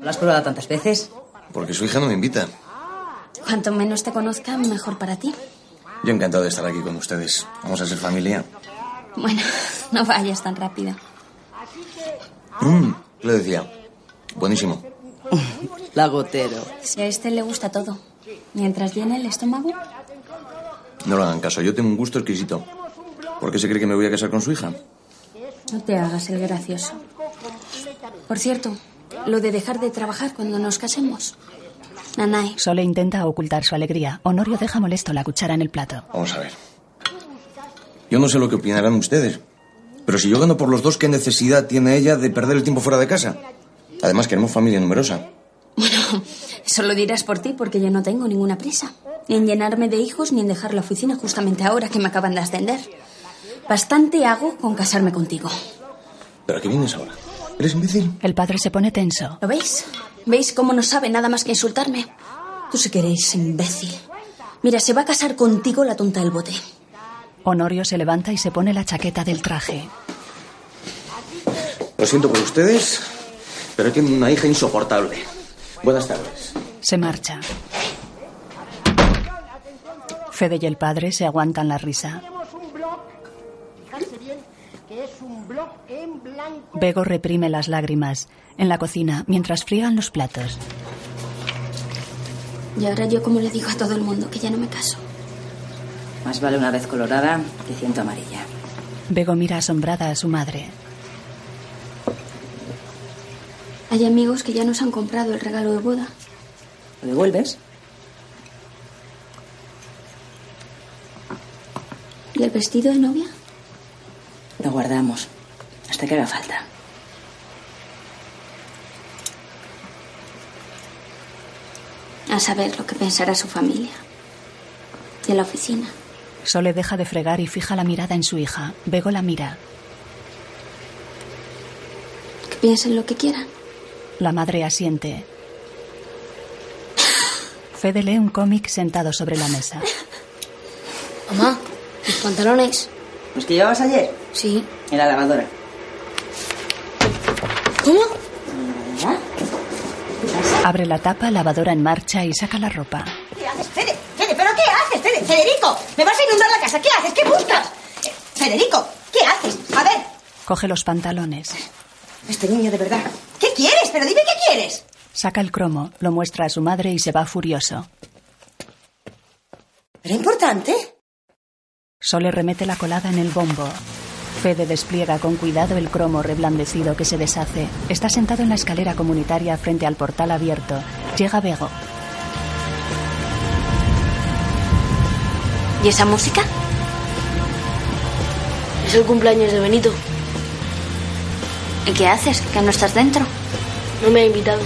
[SPEAKER 18] ¿Lo has probado tantas veces?
[SPEAKER 7] Porque su hija no me invita.
[SPEAKER 13] Cuanto menos te conozca, mejor para ti.
[SPEAKER 7] Yo encantado de estar aquí con ustedes. Vamos a ser familia.
[SPEAKER 13] Bueno, [LAUGHS] no vayas tan rápido.
[SPEAKER 7] Mm, le decía. Buenísimo. [LAUGHS]
[SPEAKER 18] Lagotero.
[SPEAKER 13] Si a este le gusta todo. Mientras llene el estómago,
[SPEAKER 7] No le hagan caso. Yo tengo un gusto exquisito. ¿Por qué se cree que me voy a casar con su hija?
[SPEAKER 13] no te hagas el gracioso. Por cierto, lo de dejar de trabajar cuando nos casemos. Nanay,
[SPEAKER 2] Sole intenta ocultar su alegría. Honorio deja molesto la cuchara en el plato.
[SPEAKER 7] Vamos a ver. Yo no sé lo que opinarán ustedes. Pero si yo gano por los dos, ¿qué necesidad tiene ella de perder el tiempo fuera de casa? Además, queremos familia numerosa.
[SPEAKER 13] eso lo dirás por ti porque yo no tengo ninguna prisa. Ni en llenarme de hijos ni en dejar la oficina justamente ahora que me acaban de ascender. Bastante hago con casarme contigo.
[SPEAKER 7] ¿Pero a qué vienes ahora? ¿Eres imbécil?
[SPEAKER 2] El padre se pone tenso.
[SPEAKER 13] ¿Lo veis? ¿Veis cómo no sabe nada más que insultarme? Tú sí que eres imbécil. Mira, se va a casar contigo la tonta del bote.
[SPEAKER 2] Honorio se levanta y se pone la chaqueta del traje.
[SPEAKER 31] Lo siento por ustedes, pero tengo una hija insoportable. Buenas tardes.
[SPEAKER 2] Se marcha. Fede y el padre se aguantan la risa. Bego reprime las lágrimas en la cocina mientras friegan los platos.
[SPEAKER 13] Y ahora yo como le digo a todo el mundo que ya no me caso.
[SPEAKER 18] Más vale una vez colorada que ciento amarilla.
[SPEAKER 2] Bego mira asombrada a su madre.
[SPEAKER 13] Hay amigos que ya nos han comprado el regalo de boda.
[SPEAKER 18] ¿Lo devuelves?
[SPEAKER 13] ¿Y el vestido de novia?
[SPEAKER 18] Lo guardamos. Hasta que haga falta.
[SPEAKER 13] A saber lo que pensará su familia. De la oficina.
[SPEAKER 2] Sole deja de fregar y fija la mirada en su hija. Bego la mira.
[SPEAKER 13] Que piensen lo que quieran.
[SPEAKER 2] La madre asiente. Fede lee un cómic sentado sobre la mesa.
[SPEAKER 12] Mamá, mis pantalones.
[SPEAKER 18] ¿Los que llevabas ayer?
[SPEAKER 12] Sí.
[SPEAKER 18] En la lavadora.
[SPEAKER 2] Abre la tapa, lavadora en marcha y saca la ropa.
[SPEAKER 28] ¿Qué haces, Fede? Fede, ¿pero qué haces, Fede? Federico, me vas a inundar la casa. ¿Qué haces? ¿Qué buscas? Eh, Federico, ¿qué haces? A ver,
[SPEAKER 2] Coge los pantalones.
[SPEAKER 28] este niño de verdad. ¿Qué quieres? Pero dime qué quieres.
[SPEAKER 2] Saca el cromo, lo muestra a su madre y se va furioso.
[SPEAKER 28] ¿Era importante?
[SPEAKER 2] Sole remete la colada en el bombo. Fede despliega con cuidado el cromo reblandecido que se deshace. Está sentado en la escalera comunitaria frente al portal abierto. Llega Bego.
[SPEAKER 13] ¿Y esa música?
[SPEAKER 12] Es el cumpleaños de Benito.
[SPEAKER 13] ¿Y qué haces? ¿Que no estás dentro?
[SPEAKER 12] No me ha invitado.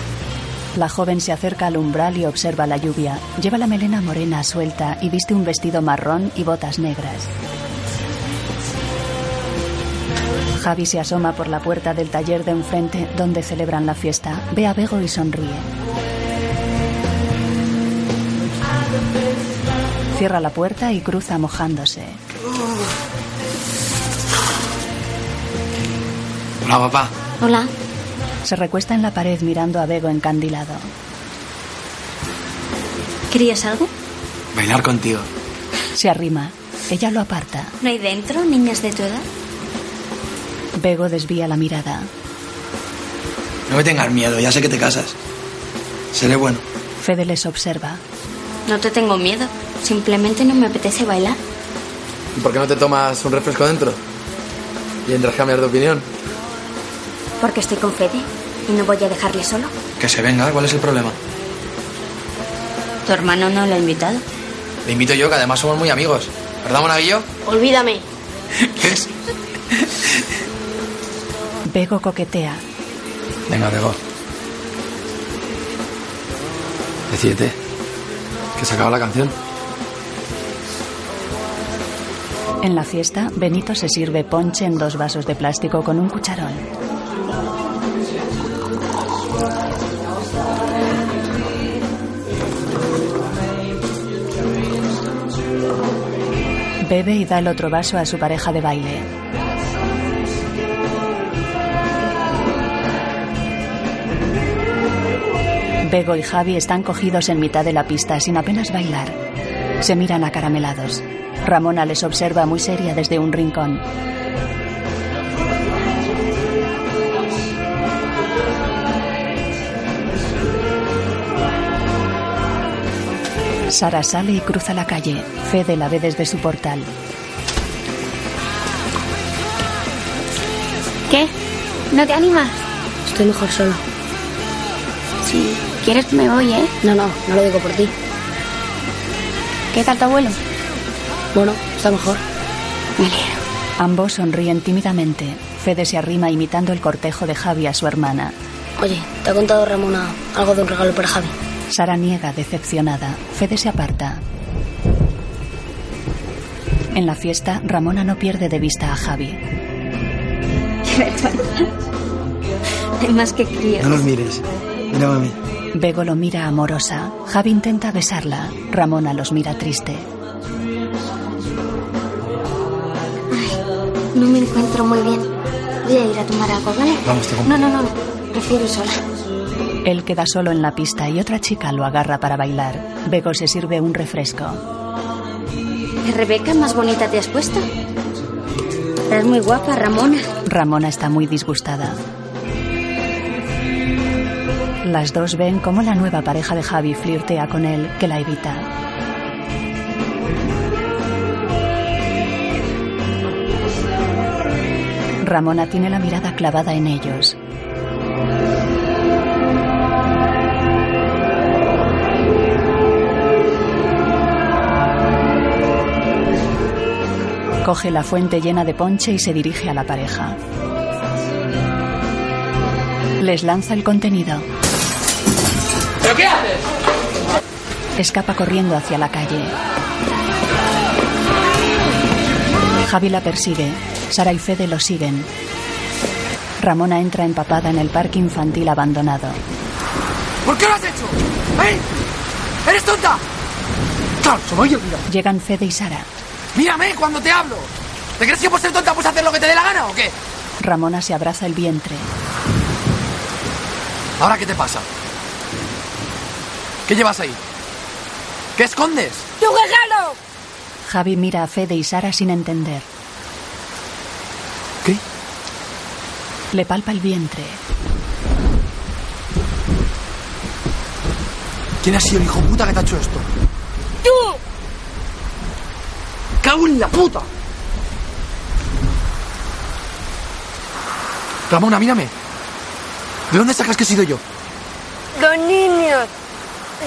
[SPEAKER 2] La joven se acerca al umbral y observa la lluvia. Lleva la melena morena suelta y viste un vestido marrón y botas negras. Javi se asoma por la puerta del taller de enfrente donde celebran la fiesta. Ve a Bego y sonríe. Cierra la puerta y cruza mojándose.
[SPEAKER 6] Hola, papá.
[SPEAKER 13] Hola.
[SPEAKER 2] Se recuesta en la pared mirando a Bego encandilado.
[SPEAKER 13] ¿Querías algo?
[SPEAKER 6] Bailar contigo.
[SPEAKER 2] Se arrima. Ella lo aparta.
[SPEAKER 13] ¿No hay dentro niñas de tu edad?
[SPEAKER 2] Bego desvía la mirada.
[SPEAKER 6] No me tengas miedo, ya sé que te casas. Seré bueno.
[SPEAKER 2] Fede les observa.
[SPEAKER 13] No te tengo miedo. Simplemente no me apetece bailar.
[SPEAKER 6] ¿Y por qué no te tomas un refresco dentro? ¿Y entras a cambiar de opinión?
[SPEAKER 13] Porque estoy con Fede y no voy a dejarle solo.
[SPEAKER 6] Que se venga, ¿cuál es el problema?
[SPEAKER 13] Tu hermano no lo ha invitado.
[SPEAKER 6] Le invito yo, que además somos muy amigos. ¿Verdad, Monaguillo?
[SPEAKER 12] Olvídame. [LAUGHS]
[SPEAKER 6] ¿Ves?
[SPEAKER 2] Bego coquetea.
[SPEAKER 6] Venga, Bego. Decídete. Que se acaba la canción.
[SPEAKER 2] En la fiesta, Benito se sirve ponche en dos vasos de plástico con un cucharón. Bebe y da el otro vaso a su pareja de baile. Bego y Javi están cogidos en mitad de la pista sin apenas bailar. Se miran acaramelados. Ramona les observa muy seria desde un rincón. Sara sale y cruza la calle. Fede la ve desde su portal.
[SPEAKER 13] ¿Qué? ¿No te animas?
[SPEAKER 12] Estoy mejor solo.
[SPEAKER 13] Si quieres me voy, ¿eh?
[SPEAKER 12] No, no, no lo digo por ti.
[SPEAKER 13] ¿Qué tal tu abuelo?
[SPEAKER 12] Bueno, está mejor.
[SPEAKER 2] Ambos sonríen tímidamente. Fede se arrima imitando el cortejo de Javi a su hermana.
[SPEAKER 12] Oye, ¿te ha contado Ramona algo de un regalo para Javi?
[SPEAKER 2] Sara niega decepcionada. Fede se aparta. En la fiesta, Ramona no pierde de vista a Javi. [LAUGHS]
[SPEAKER 13] Hay más que crío.
[SPEAKER 6] No los mires. Mira, mami.
[SPEAKER 2] Bego lo mira amorosa. Javi intenta besarla. Ramona los mira triste.
[SPEAKER 13] No me encuentro muy bien. Voy a ir a tomar algo, ¿vale?
[SPEAKER 32] Vamos, te
[SPEAKER 13] No, no, no. Prefiero sola.
[SPEAKER 2] Él queda solo en la pista y otra chica lo agarra para bailar. Bego se sirve un refresco.
[SPEAKER 13] Rebeca, más bonita te has puesto. Estás muy guapa, Ramona.
[SPEAKER 2] Ramona está muy disgustada. Las dos ven cómo la nueva pareja de Javi flirtea con él, que la evita. Ramona tiene la mirada clavada en ellos. Coge la fuente llena de ponche y se dirige a la pareja. Les lanza el contenido.
[SPEAKER 6] ¿Pero qué haces?
[SPEAKER 2] Escapa corriendo hacia la calle. Javi la persigue. Sara y Fede lo siguen. Ramona entra empapada en el parque infantil abandonado.
[SPEAKER 6] ¿Por qué lo has hecho? ¿Eh? ¿Eres tonta? Me había olvidado.
[SPEAKER 2] Llegan Fede y Sara.
[SPEAKER 6] Mírame cuando te hablo. ¿Te crees que por ser tonta puedes hacer lo que te dé la gana o qué?
[SPEAKER 2] Ramona se abraza el vientre.
[SPEAKER 6] ¿Ahora qué te pasa? ¿Qué llevas ahí? ¿Qué escondes?
[SPEAKER 24] ¡Tu regalo!
[SPEAKER 2] Javi mira a Fede y Sara sin entender.
[SPEAKER 6] ¿Qué?
[SPEAKER 2] Le palpa el vientre.
[SPEAKER 6] ¿Quién ha sido el hijo puta que te ha hecho esto?
[SPEAKER 24] ¡Tú!
[SPEAKER 6] ¡Cago en la puta! Ramona, mírame. ¿De dónde sacas que he sido yo?
[SPEAKER 24] Los niños.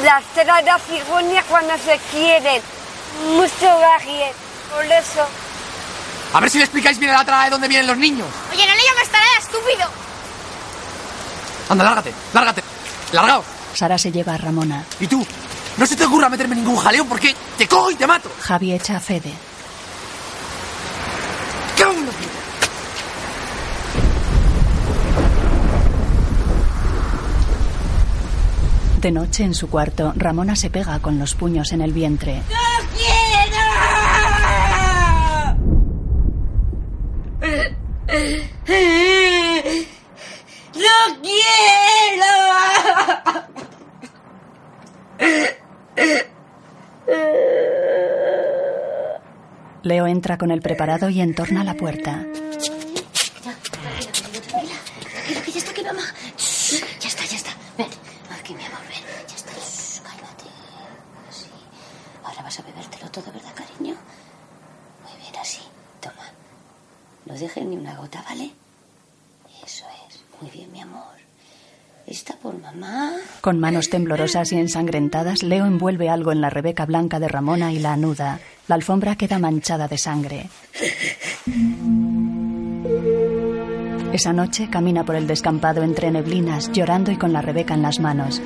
[SPEAKER 24] Las la cigonia cuando se quieren. Mucho gaje. Por eso.
[SPEAKER 6] A ver si le explicáis bien a la trama de dónde vienen los niños.
[SPEAKER 13] Oye, no le llames tarada, estúpido.
[SPEAKER 6] Anda, lárgate, lárgate. Largaos.
[SPEAKER 2] Sara se lleva a Ramona.
[SPEAKER 6] ¿Y tú? No se te ocurra meterme en ningún jaleo porque te cojo y te mato.
[SPEAKER 2] Javi echa a Fede.
[SPEAKER 6] ¡Cago en la puta!
[SPEAKER 2] De noche en su cuarto, Ramona se pega con los puños en el vientre.
[SPEAKER 24] ¡No quiero!
[SPEAKER 2] Leo entra con el preparado y entorna la puerta.
[SPEAKER 5] Tranquilo, que ya está aquí, mamá. Shh, ya está, ya está. Ven, aquí, mi amor, ven. Ya está. Shh, cálmate. Así. Ahora vas a bebértelo todo, ¿verdad, cariño? Muy bien, así. Toma. No dejes ni una gota, ¿vale? Eso es. Muy bien, mi amor. Está por mamá.
[SPEAKER 2] Con manos temblorosas y ensangrentadas, Leo envuelve algo en la rebeca blanca de Ramona y la anuda. La alfombra queda manchada de sangre. Esa noche camina por el descampado entre neblinas, llorando y con la rebeca en las manos.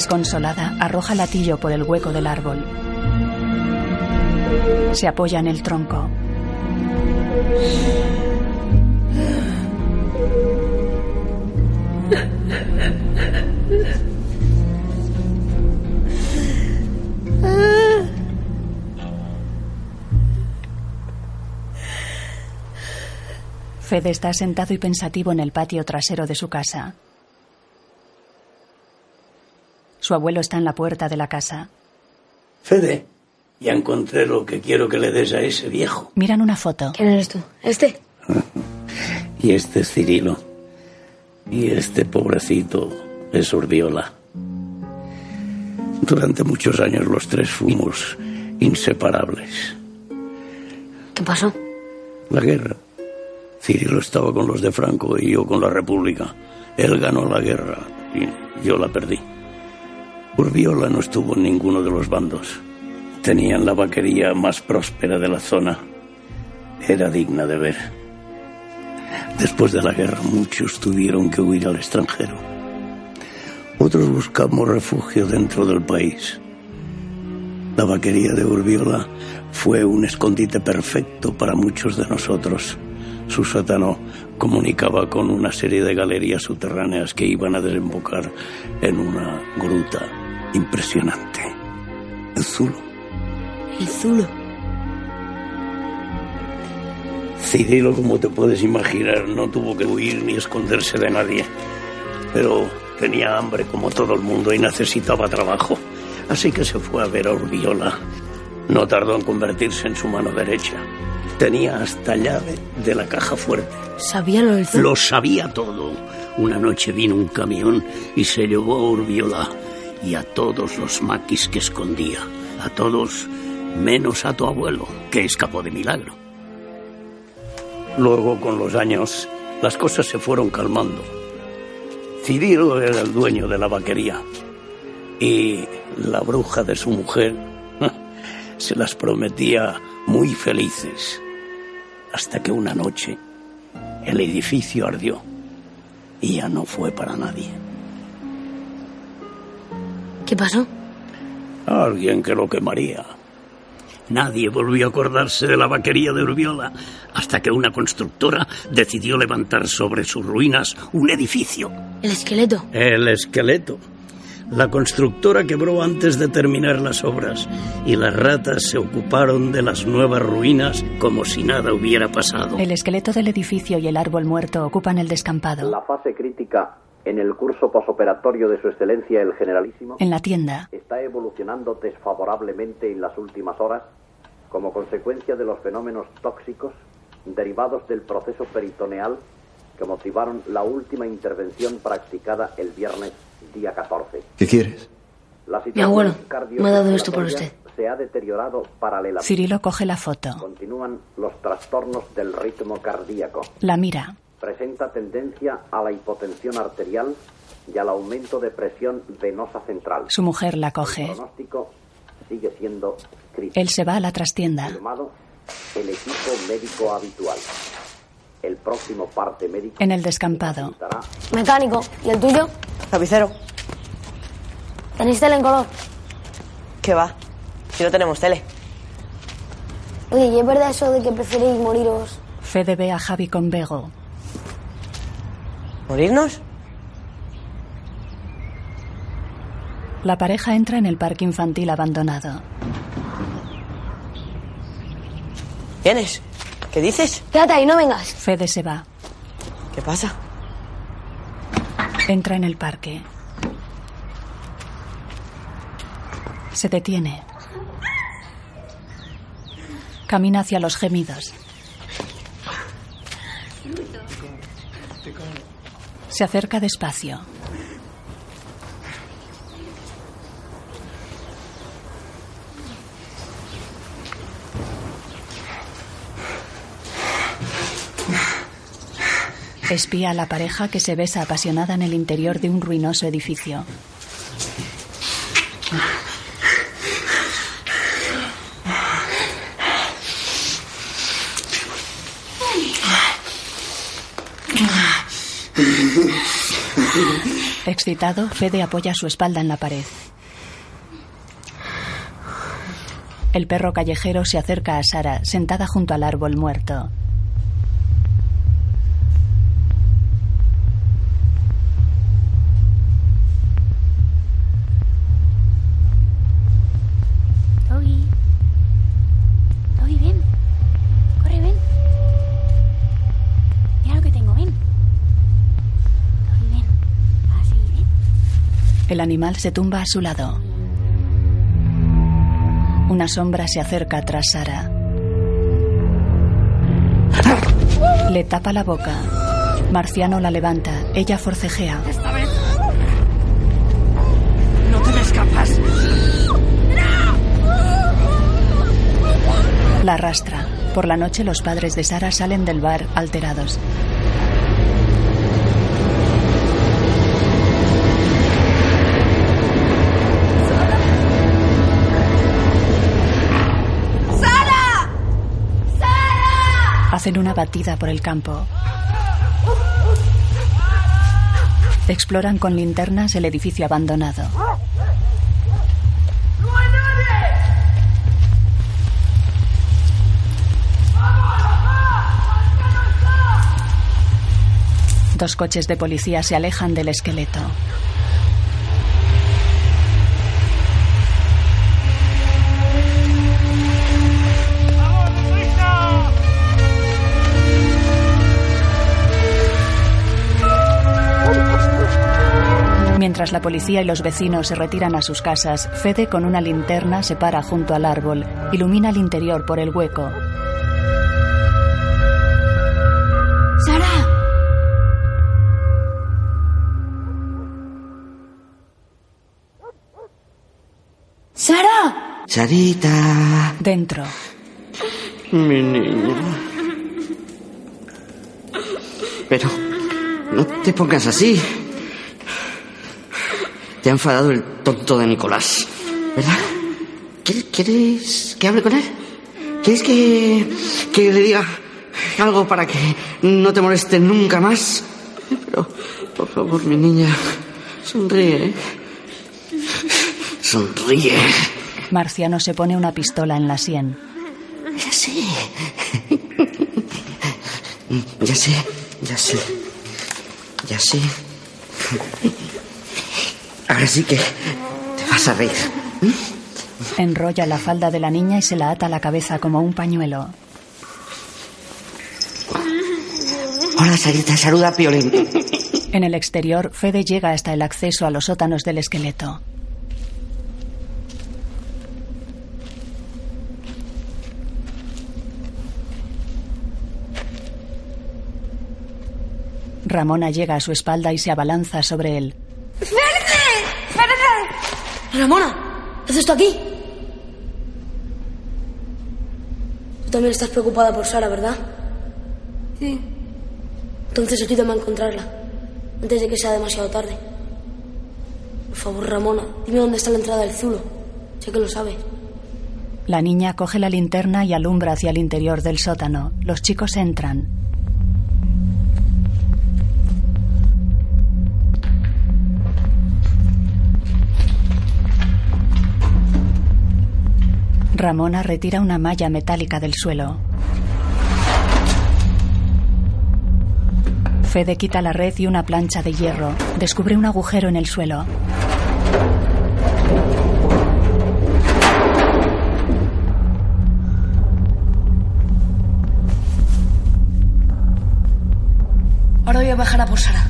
[SPEAKER 2] Desconsolada, arroja latillo por el hueco del árbol. Se apoya en el tronco. Fede está sentado y pensativo en el patio trasero de su casa. Su abuelo está en la puerta de la casa.
[SPEAKER 19] Fede, ya encontré lo que quiero que le des a ese viejo.
[SPEAKER 2] Miran una foto.
[SPEAKER 24] ¿Quién eres tú? ¿Este? [LAUGHS]
[SPEAKER 19] Y este es Cirilo. Y este pobrecito es Urbiola. Durante muchos años los tres fuimos inseparables.
[SPEAKER 24] ¿Qué pasó?
[SPEAKER 19] La guerra. Cirilo estaba con los de Franco y yo con la República. Él ganó la guerra y yo la perdí. Urbiola no estuvo en ninguno de los bandos. Tenían la vaquería más próspera de la zona. Era digna de ver. Después de la guerra muchos tuvieron que huir al extranjero. Otros buscamos refugio dentro del país. La vaquería de Urbiola fue un escondite perfecto para muchos de nosotros. Su sótano comunicaba con una serie de galerías subterráneas que iban a desembocar en una gruta impresionante. El Zulo.
[SPEAKER 12] El Zulo.
[SPEAKER 19] Cirilo, como te puedes imaginar, no tuvo que huir ni esconderse de nadie. Pero tenía hambre como todo el mundo y necesitaba trabajo. Así que se fue a ver a Urbiola. No tardó en convertirse en su mano derecha. Tenía hasta llave de la caja fuerte.
[SPEAKER 12] ¿Sabía lo del?
[SPEAKER 19] Lo sabía todo. Una noche vino un camión y se llevó a Urbiola y a todos los maquis que escondía. A todos menos a tu abuelo, que escapó de milagro. Luego, con los años, las cosas se fueron calmando. Cirilo era el dueño de la vaquería y la bruja de su mujer [LAUGHS] se las prometía muy felices hasta que una noche el edificio ardió y ya no fue para nadie.
[SPEAKER 12] ¿Qué pasó?
[SPEAKER 19] Alguien que lo quemaría. Nadie volvió a acordarse de la vaquería de Urbiola hasta que una constructora decidió levantar sobre sus ruinas un edificio.
[SPEAKER 12] El esqueleto.
[SPEAKER 19] El esqueleto. La constructora quebró antes de terminar las obras y las ratas se ocuparon de las nuevas ruinas como si nada hubiera pasado.
[SPEAKER 2] El esqueleto del edificio y el árbol muerto ocupan el descampado.
[SPEAKER 25] La fase crítica en el curso posoperatorio de su excelencia el generalísimo
[SPEAKER 2] En la tienda,
[SPEAKER 25] está evolucionando desfavorablemente en las últimas horas como consecuencia de los fenómenos tóxicos derivados del proceso peritoneal que motivaron la última intervención practicada el viernes día 14.
[SPEAKER 14] ¿Qué quieres?
[SPEAKER 25] La
[SPEAKER 12] Mi abuelo
[SPEAKER 25] situación
[SPEAKER 12] me ha dado esto por
[SPEAKER 25] cardiorrespiratoria se ha deteriorado paralelamente.
[SPEAKER 2] Cirilo coge la foto.
[SPEAKER 25] Continúan los trastornos del ritmo cardíaco.
[SPEAKER 2] La mira.
[SPEAKER 25] Presenta tendencia a la hipotensión arterial y al aumento de presión venosa central.
[SPEAKER 2] Su mujer la
[SPEAKER 25] El
[SPEAKER 2] coge.
[SPEAKER 25] pronóstico sigue siendo crítico.
[SPEAKER 2] Él se va a la trastienda.
[SPEAKER 25] Firmado el equipo médico habitual. El próximo parte médico
[SPEAKER 2] En el descampado.
[SPEAKER 12] Mecánico. ¿Y el tuyo?
[SPEAKER 3] Tapicero.
[SPEAKER 12] ¿Tenéis tele en color?
[SPEAKER 3] ¿Qué va? Si no tenemos tele.
[SPEAKER 12] Oye, ¿y es verdad eso de que preferís moriros?
[SPEAKER 2] Fede ve a Javi con Bego.
[SPEAKER 3] ¿Morirnos?
[SPEAKER 2] La pareja entra en el parque infantil abandonado.
[SPEAKER 3] ¿Vienes? ¿Qué dices?
[SPEAKER 12] Quédate ahí, no vengas.
[SPEAKER 2] Fede se va.
[SPEAKER 3] ¿Qué pasa?
[SPEAKER 2] Entra en el parque. Se detiene. Camina hacia los gemidos. Se acerca despacio. Espía a la pareja que se besa apasionada en el interior de un ruinoso edificio. Excitado, Fede apoya su espalda en la pared. El perro callejero se acerca a Sara, sentada junto al árbol muerto.
[SPEAKER 13] Toby. Toby, ven. Corre, ven. Mira lo que tengo, ven. Toby, ven. Así, ven.
[SPEAKER 2] El animal se tumba a su lado. Una sombra se acerca tras Sara. Le tapa la boca. Marciano la levanta. Ella forcejea.
[SPEAKER 26] Esta vez. No te me escapas.
[SPEAKER 2] La arrastra. Por la noche los padres de Sara salen del bar alterados. Hacen una batida por el campo. Exploran con linternas el edificio abandonado. Dos coches de policía se alejan del esqueleto. Mientras la policía y los vecinos se retiran a sus casas, Fede con una linterna se para junto al árbol, ilumina el interior por el hueco.
[SPEAKER 17] ¡Sara! ¡Sara!
[SPEAKER 7] Sarita.
[SPEAKER 2] Dentro.
[SPEAKER 7] Mi niña. Pero no te pongas así. Te ha enfadado el tonto de Nicolás, ¿verdad? ¿Quieres, que hable con él? ¿Quieres que, que le diga algo para que no te moleste nunca más? Pero, por favor, mi niña, sonríe. Sonríe.
[SPEAKER 2] Marciano se pone una pistola en la sien.
[SPEAKER 7] Ya sé. Ya sé, ya sé. Ya sé. Ahora sí que te vas a reír.
[SPEAKER 2] Enrolla la falda de la niña y se la ata a la cabeza como un pañuelo.
[SPEAKER 7] Hola, Sarita, saluda a Piolín.
[SPEAKER 2] En el exterior, Fede llega hasta el acceso a los sótanos del esqueleto. Ramona llega a su espalda y se abalanza sobre él.
[SPEAKER 17] Ramona, ¿qué haces tú aquí? Tú también estás preocupada por Sara, ¿verdad? Sí. Entonces ayúdame a encontrarla, antes de que sea demasiado tarde. Por favor, Ramona, dime dónde está la entrada del zulo. Sé que lo sabe.
[SPEAKER 2] La niña coge la linterna y alumbra hacia el interior del sótano. Los chicos entran. Ramona retira una malla metálica del suelo. Fede quita la red y una plancha de hierro. Descubre un agujero en el suelo.
[SPEAKER 17] Ahora voy a bajar a por Sara.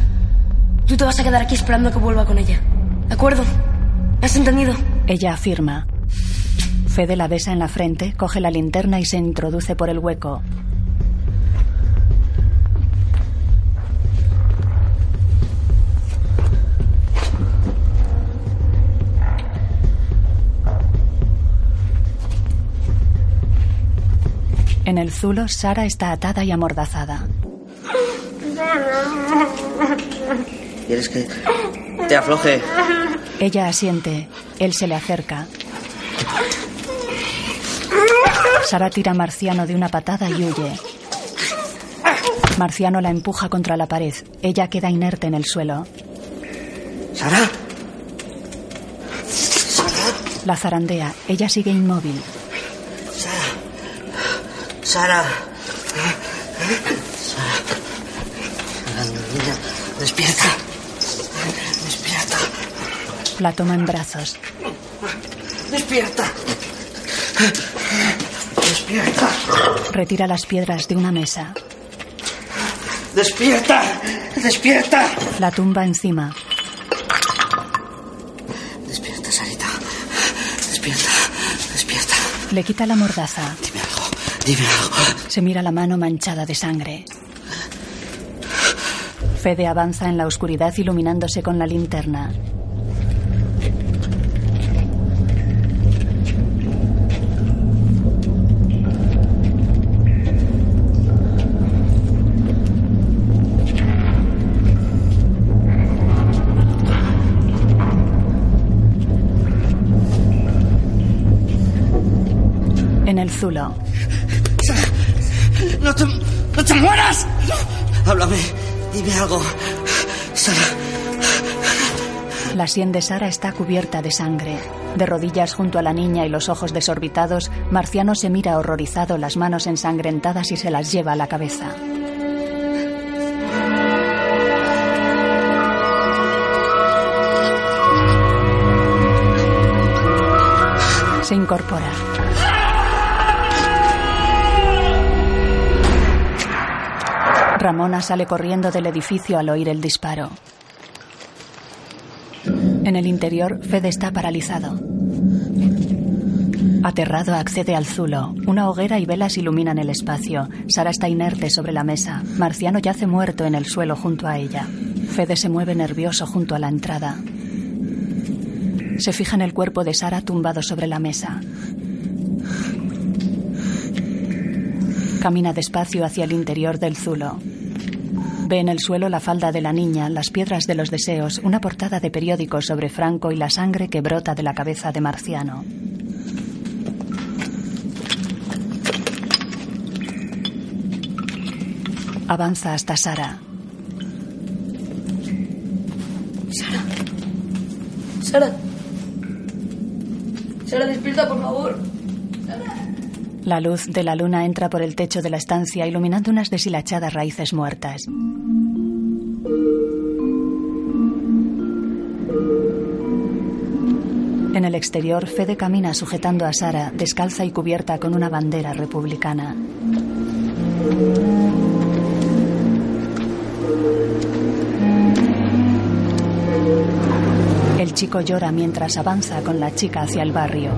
[SPEAKER 17] Tú te vas a quedar aquí esperando que vuelva con ella. ¿De acuerdo? ¿Me has entendido?
[SPEAKER 2] Ella afirma. Fede la besa en la frente, coge la linterna y se introduce por el hueco. En el zulo, Sara está atada y amordazada.
[SPEAKER 7] ¿Quieres que te afloje?
[SPEAKER 2] Ella asiente. Él se le acerca. Sara tira a Marciano de una patada y huye. Marciano la empuja contra la pared. Ella queda inerte en el suelo.
[SPEAKER 7] ¿Sara?
[SPEAKER 2] La zarandea. Ella sigue inmóvil.
[SPEAKER 7] Sara. Sara. Sara, niña, despierta. Despierta.
[SPEAKER 2] La toma en brazos.
[SPEAKER 7] Despierta. Despierta.
[SPEAKER 2] Retira las piedras de una mesa.
[SPEAKER 7] Despierta. Despierta.
[SPEAKER 2] La tumba encima.
[SPEAKER 7] Despierta, Sarita. Despierta. Despierta.
[SPEAKER 2] Le quita la mordaza.
[SPEAKER 7] Dime algo.
[SPEAKER 2] Se mira la mano manchada de sangre. Fede avanza en la oscuridad iluminándose con la linterna. sien de Sara está cubierta de sangre. De rodillas junto a la niña y los ojos desorbitados, Marciano se mira horrorizado, las manos ensangrentadas y se las lleva a la cabeza. Se incorpora. Ramona sale corriendo del edificio al oír el disparo. En el interior, Fede está paralizado. Aterrado accede al zulo. Una hoguera y velas iluminan el espacio. Sara está inerte sobre la mesa. Marciano yace muerto en el suelo junto a ella. Fede se mueve nervioso junto a la entrada. Se fija en el cuerpo de Sara tumbado sobre la mesa. Camina despacio hacia el interior del zulo. Ve en el suelo la falda de la niña, las piedras de los deseos, una portada de periódico sobre Franco y la sangre que brota de la cabeza de Marciano. Avanza hasta Sara.
[SPEAKER 17] Sara. Sara. Sara, despierta, por favor.
[SPEAKER 2] La luz de la luna entra por el techo de la estancia iluminando unas deshilachadas raíces muertas. En el exterior, Fede camina sujetando a Sara, descalza y cubierta con una bandera republicana. El chico llora mientras avanza con la chica hacia el barrio.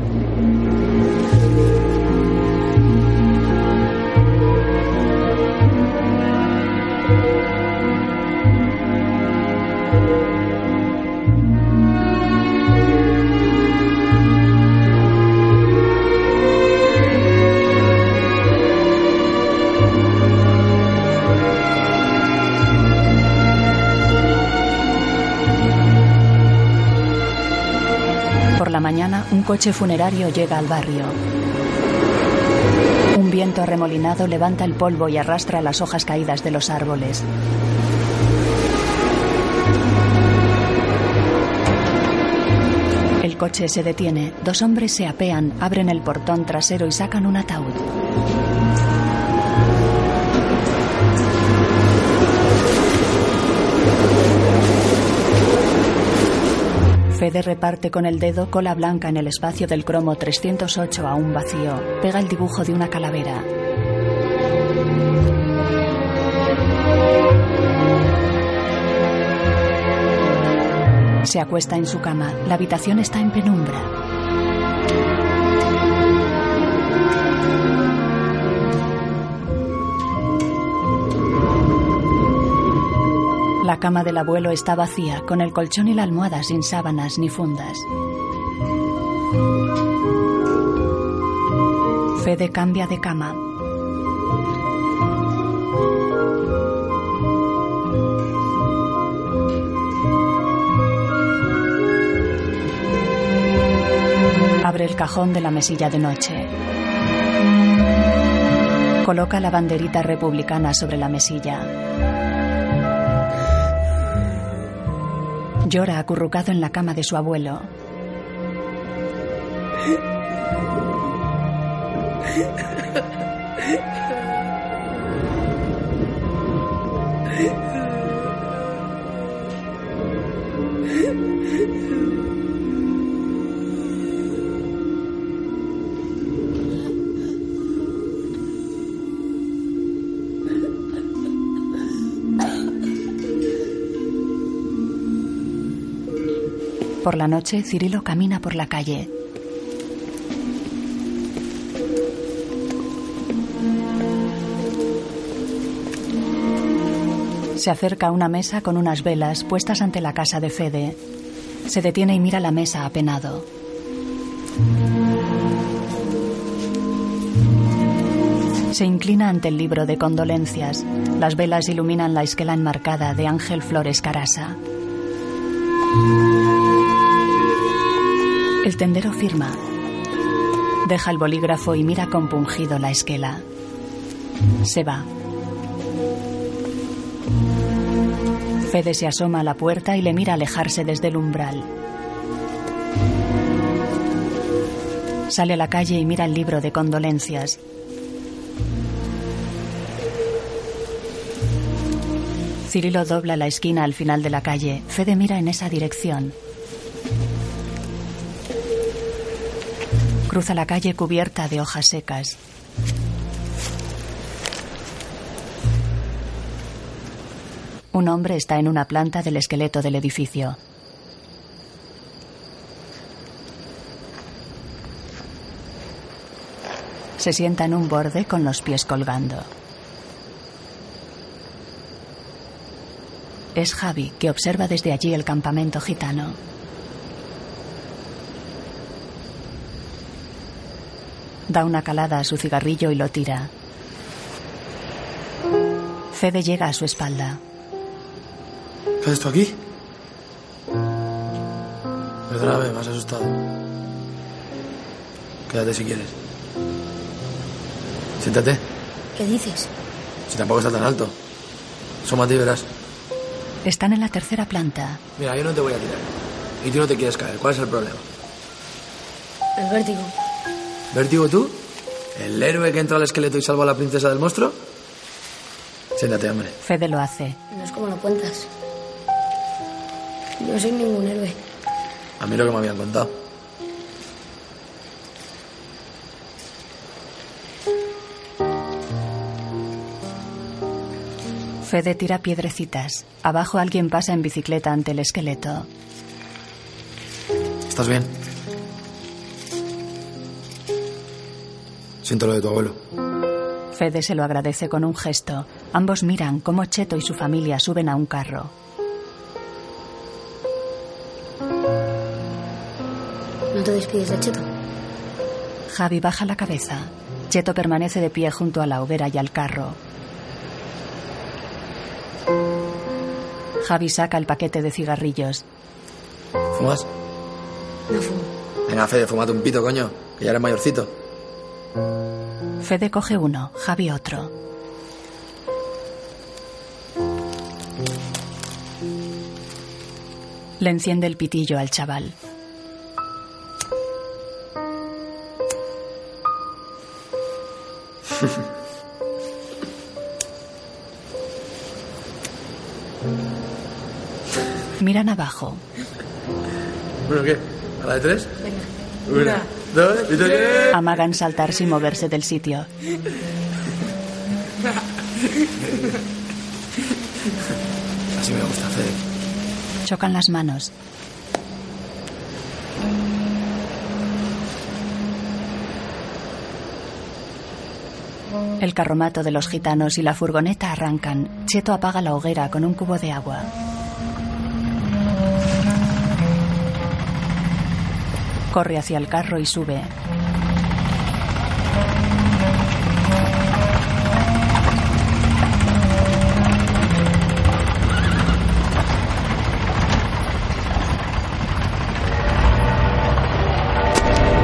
[SPEAKER 2] Un coche funerario llega al barrio. Un viento arremolinado levanta el polvo y arrastra las hojas caídas de los árboles. El coche se detiene. Dos hombres se apean, abren el portón trasero y sacan un ataúd. Fede reparte con el dedo cola blanca en el espacio del cromo 308 aún vacío. Pega el dibujo de una calavera. Se acuesta en su cama. La habitación está en penumbra. Cama del abuelo está vacía, con el colchón y la almohada sin sábanas ni fundas. Fede cambia de cama. Abre el cajón de la mesilla de noche. Coloca la banderita republicana sobre la mesilla. Llora acurrucado en la cama de su abuelo. [LAUGHS] Por la noche, Cirilo camina por la calle. Se acerca a una mesa con unas velas puestas ante la casa de Fede. Se detiene y mira la mesa apenado. Se inclina ante el libro de condolencias. Las velas iluminan la esquela enmarcada de Ángel Flores Carasa. El tendero firma. Deja el bolígrafo y mira compungido la esquela. Se va. Fede se asoma a la puerta y le mira alejarse desde el umbral. Sale a la calle y mira el libro de condolencias. Cirilo dobla la esquina al final de la calle. Fede mira en esa dirección. Cruza la calle cubierta de hojas secas. Un hombre está en una planta del esqueleto del edificio. Se sienta en un borde con los pies colgando. Es Javi, que observa desde allí el campamento gitano. Da una calada a su cigarrillo y lo tira. Fede llega a su espalda.
[SPEAKER 6] ¿Qué haces tú aquí? Perdóname, me has asustado. Quédate si quieres. Siéntate,
[SPEAKER 17] ¿Qué dices?
[SPEAKER 6] si tampoco está tan alto. Sómate y verás.
[SPEAKER 2] Están en la tercera planta.
[SPEAKER 6] Mira, yo no te voy a tirar. Y tú no te quieres caer. ¿Cuál es el problema?
[SPEAKER 17] El vértigo.
[SPEAKER 6] ¿Vértigo tú? ¿El héroe que entró al esqueleto y salvó a la princesa del monstruo? Siéntate, hombre.
[SPEAKER 2] Fede lo hace.
[SPEAKER 17] No es como lo cuentas. Yo no soy ningún héroe.
[SPEAKER 6] A mí lo que me habían contado.
[SPEAKER 2] Fede tira piedrecitas. Abajo alguien pasa en bicicleta ante el esqueleto.
[SPEAKER 6] ¿Estás bien? Siento lo de tu abuelo.
[SPEAKER 2] Fede se lo agradece con un gesto. Ambos miran cómo Cheto y su familia suben a un carro.
[SPEAKER 17] ¿No te despides de Cheto?
[SPEAKER 2] Javi baja la cabeza. Cheto permanece de pie junto a la hoguera y al carro. Javi saca el paquete de cigarrillos.
[SPEAKER 6] ¿Fumas?
[SPEAKER 17] No fumo.
[SPEAKER 6] Venga, Fede, fumate un pito, coño. Que ya eres mayorcito.
[SPEAKER 2] Fede coge uno, Javi otro. Le enciende el pitillo al chaval. Miran abajo.
[SPEAKER 6] Bueno, ¿qué? ¿A la de tres?
[SPEAKER 17] Venga.
[SPEAKER 6] Una.
[SPEAKER 2] Amagan saltarse y moverse del sitio.
[SPEAKER 6] Así me gusta, Fede.
[SPEAKER 2] Chocan las manos. El carromato de los gitanos y la furgoneta arrancan. Cheto apaga la hoguera con un cubo de agua. Corre hacia el carro y sube.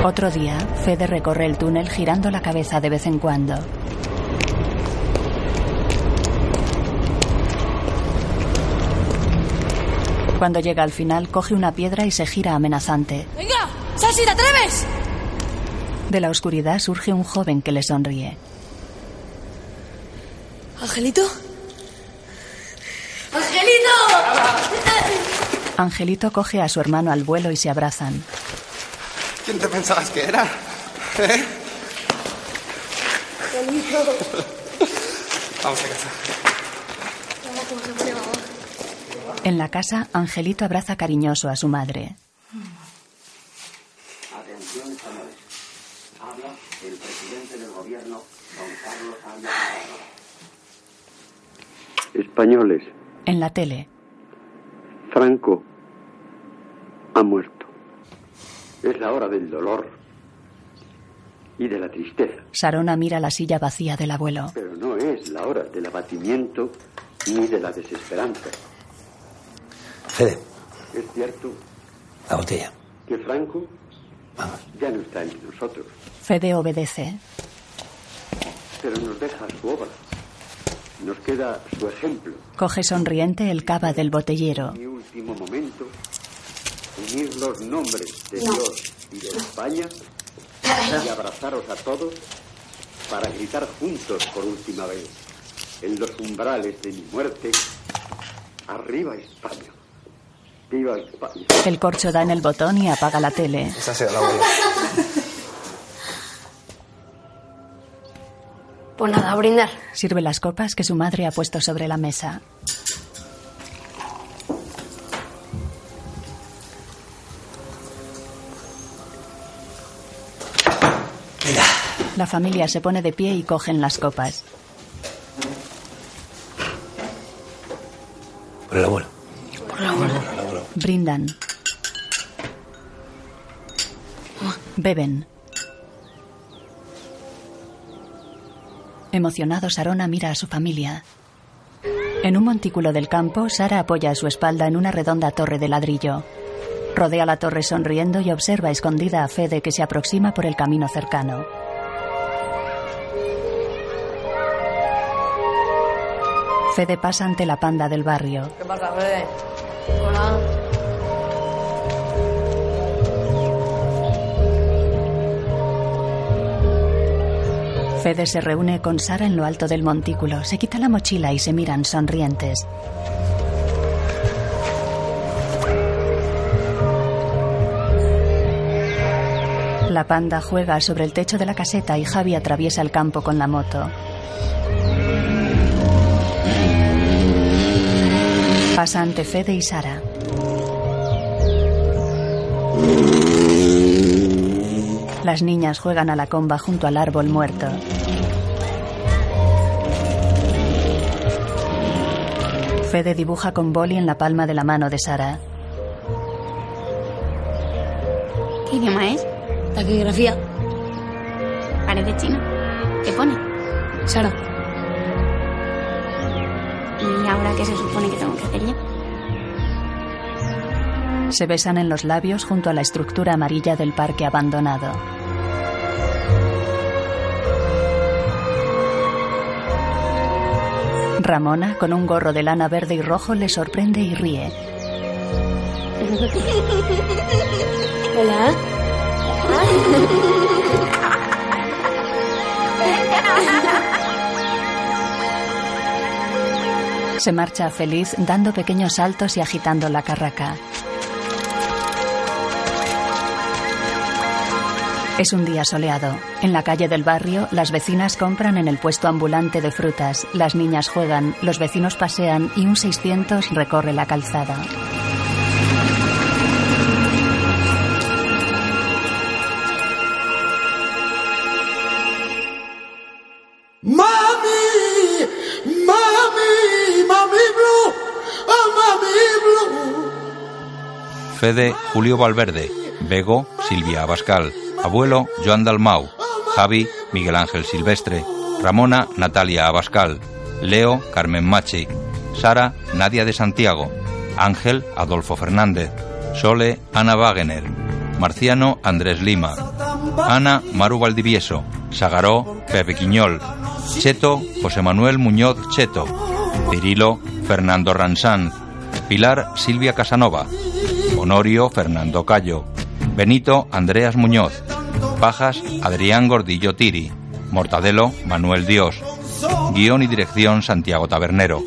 [SPEAKER 2] Otro día, Fede recorre el túnel girando la cabeza de vez en cuando. Cuando llega al final, coge una piedra y se gira amenazante.
[SPEAKER 3] ¡Venga! ¡Sal si te atreves!
[SPEAKER 2] De la oscuridad surge un joven que le sonríe.
[SPEAKER 3] ¿Angelito? ¡Angelito!
[SPEAKER 2] Angelito coge a su hermano al vuelo y se abrazan.
[SPEAKER 14] ¿Quién te pensabas que era? ¿Eh?
[SPEAKER 3] Angelito.
[SPEAKER 14] Vamos a casa.
[SPEAKER 2] En la casa, Angelito abraza cariñoso a su madre.
[SPEAKER 33] Atención, señores. Habla el presidente del gobierno, don Carlos
[SPEAKER 25] Españoles,
[SPEAKER 2] En la tele,
[SPEAKER 25] Franco ha muerto. Es la hora del dolor y de la tristeza,
[SPEAKER 2] Sarona mira la silla vacía del abuelo.
[SPEAKER 25] pero no es la hora del abatimiento ni de la desesperanza.
[SPEAKER 20] Fede,
[SPEAKER 25] Es cierto
[SPEAKER 20] la botella.
[SPEAKER 25] que Franco ya no está entre nosotros,
[SPEAKER 2] Fede obedece.
[SPEAKER 25] Pero nos deja su obra. Nos queda su ejemplo.
[SPEAKER 2] Coge sonriente el cava del botellero.
[SPEAKER 25] Mi último momento, unir los nombres de Dios y de España y abrazaros a todos para gritar juntos por última vez en los umbrales de mi muerte, arriba España, viva España.
[SPEAKER 2] El corcho da en el botón y apaga la tele.
[SPEAKER 14] Esa
[SPEAKER 12] Pues nada, a brindar.
[SPEAKER 2] Sirve las copas que su madre ha puesto sobre la mesa. La familia se pone de pie y cogen las copas.
[SPEAKER 20] Por el abuelo.
[SPEAKER 12] Por la abuela.
[SPEAKER 2] Brindan. Beben. Emocionado, Sarona mira a su familia. En un montículo del campo, Sara apoya su espalda en una redonda torre de ladrillo. Rodea la torre sonriendo y observa escondida a Fede que se aproxima por el camino cercano. Fede pasa ante la panda del barrio.
[SPEAKER 3] ¿Qué pasa, Fede?
[SPEAKER 12] Hola.
[SPEAKER 2] Fede se reúne con Sara en lo alto del montículo, se quita la mochila y se miran sonrientes. La panda juega sobre el techo de la caseta y Javi atraviesa el campo con la moto. Pasa ante Fede y Sara. Las niñas juegan a la comba junto al árbol muerto. Fede dibuja con boli en la palma de la mano de Sara.
[SPEAKER 13] ¿Qué idioma es?
[SPEAKER 12] Taquigrafía.
[SPEAKER 13] Parece chino. ¿Qué pone?
[SPEAKER 12] Sara.
[SPEAKER 13] ¿Y ahora qué se supone que tengo que hacer yo?
[SPEAKER 2] Se besan en los labios junto a la estructura amarilla del parque abandonado. Ramona, con un gorro de lana verde y rojo, le sorprende y ríe.
[SPEAKER 12] Hola.
[SPEAKER 2] Se marcha feliz dando pequeños saltos y agitando la carraca. Es un día soleado. En la calle del barrio, las vecinas compran en el puesto ambulante de frutas, las niñas juegan, los vecinos pasean y un 600 recorre la calzada.
[SPEAKER 34] Mami, mami, mami blue, oh mami blue.
[SPEAKER 1] Fede, Julio Valverde. Bego, Silvia Abascal. Abuelo, Joan Dalmau. Javi, Miguel Ángel Silvestre. Ramona, Natalia Abascal. Leo, Carmen Machi. Sara, Nadia de Santiago. Ángel, Adolfo Fernández. Sole, Ana Wagener. Marciano, Andrés Lima. Ana, Maru Valdivieso. Sagaró, Pepe Quiñol. Cheto, José Manuel Muñoz Cheto. Cirilo, Fernando Ransanz. Pilar, Silvia Casanova. Honorio, Fernando Cayo. Benito, Andreas Muñoz. Pajas, Adrián Gordillo Tiri. Mortadelo, Manuel Dios. Guión y dirección, Santiago Tabernero.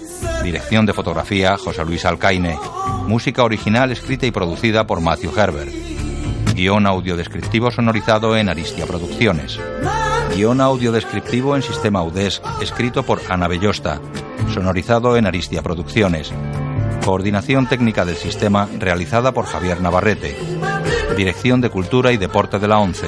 [SPEAKER 1] Dirección de fotografía, José Luis Alcaine. Música original escrita y producida por Matthew Herbert. Guión audiodescriptivo sonorizado en Aristia Producciones. Guión audiodescriptivo en sistema UDESC, escrito por Ana Bellosta. Sonorizado en Aristia Producciones. Coordinación técnica del sistema realizada por Javier Navarrete. Dirección de Cultura y Deporte de la ONCE.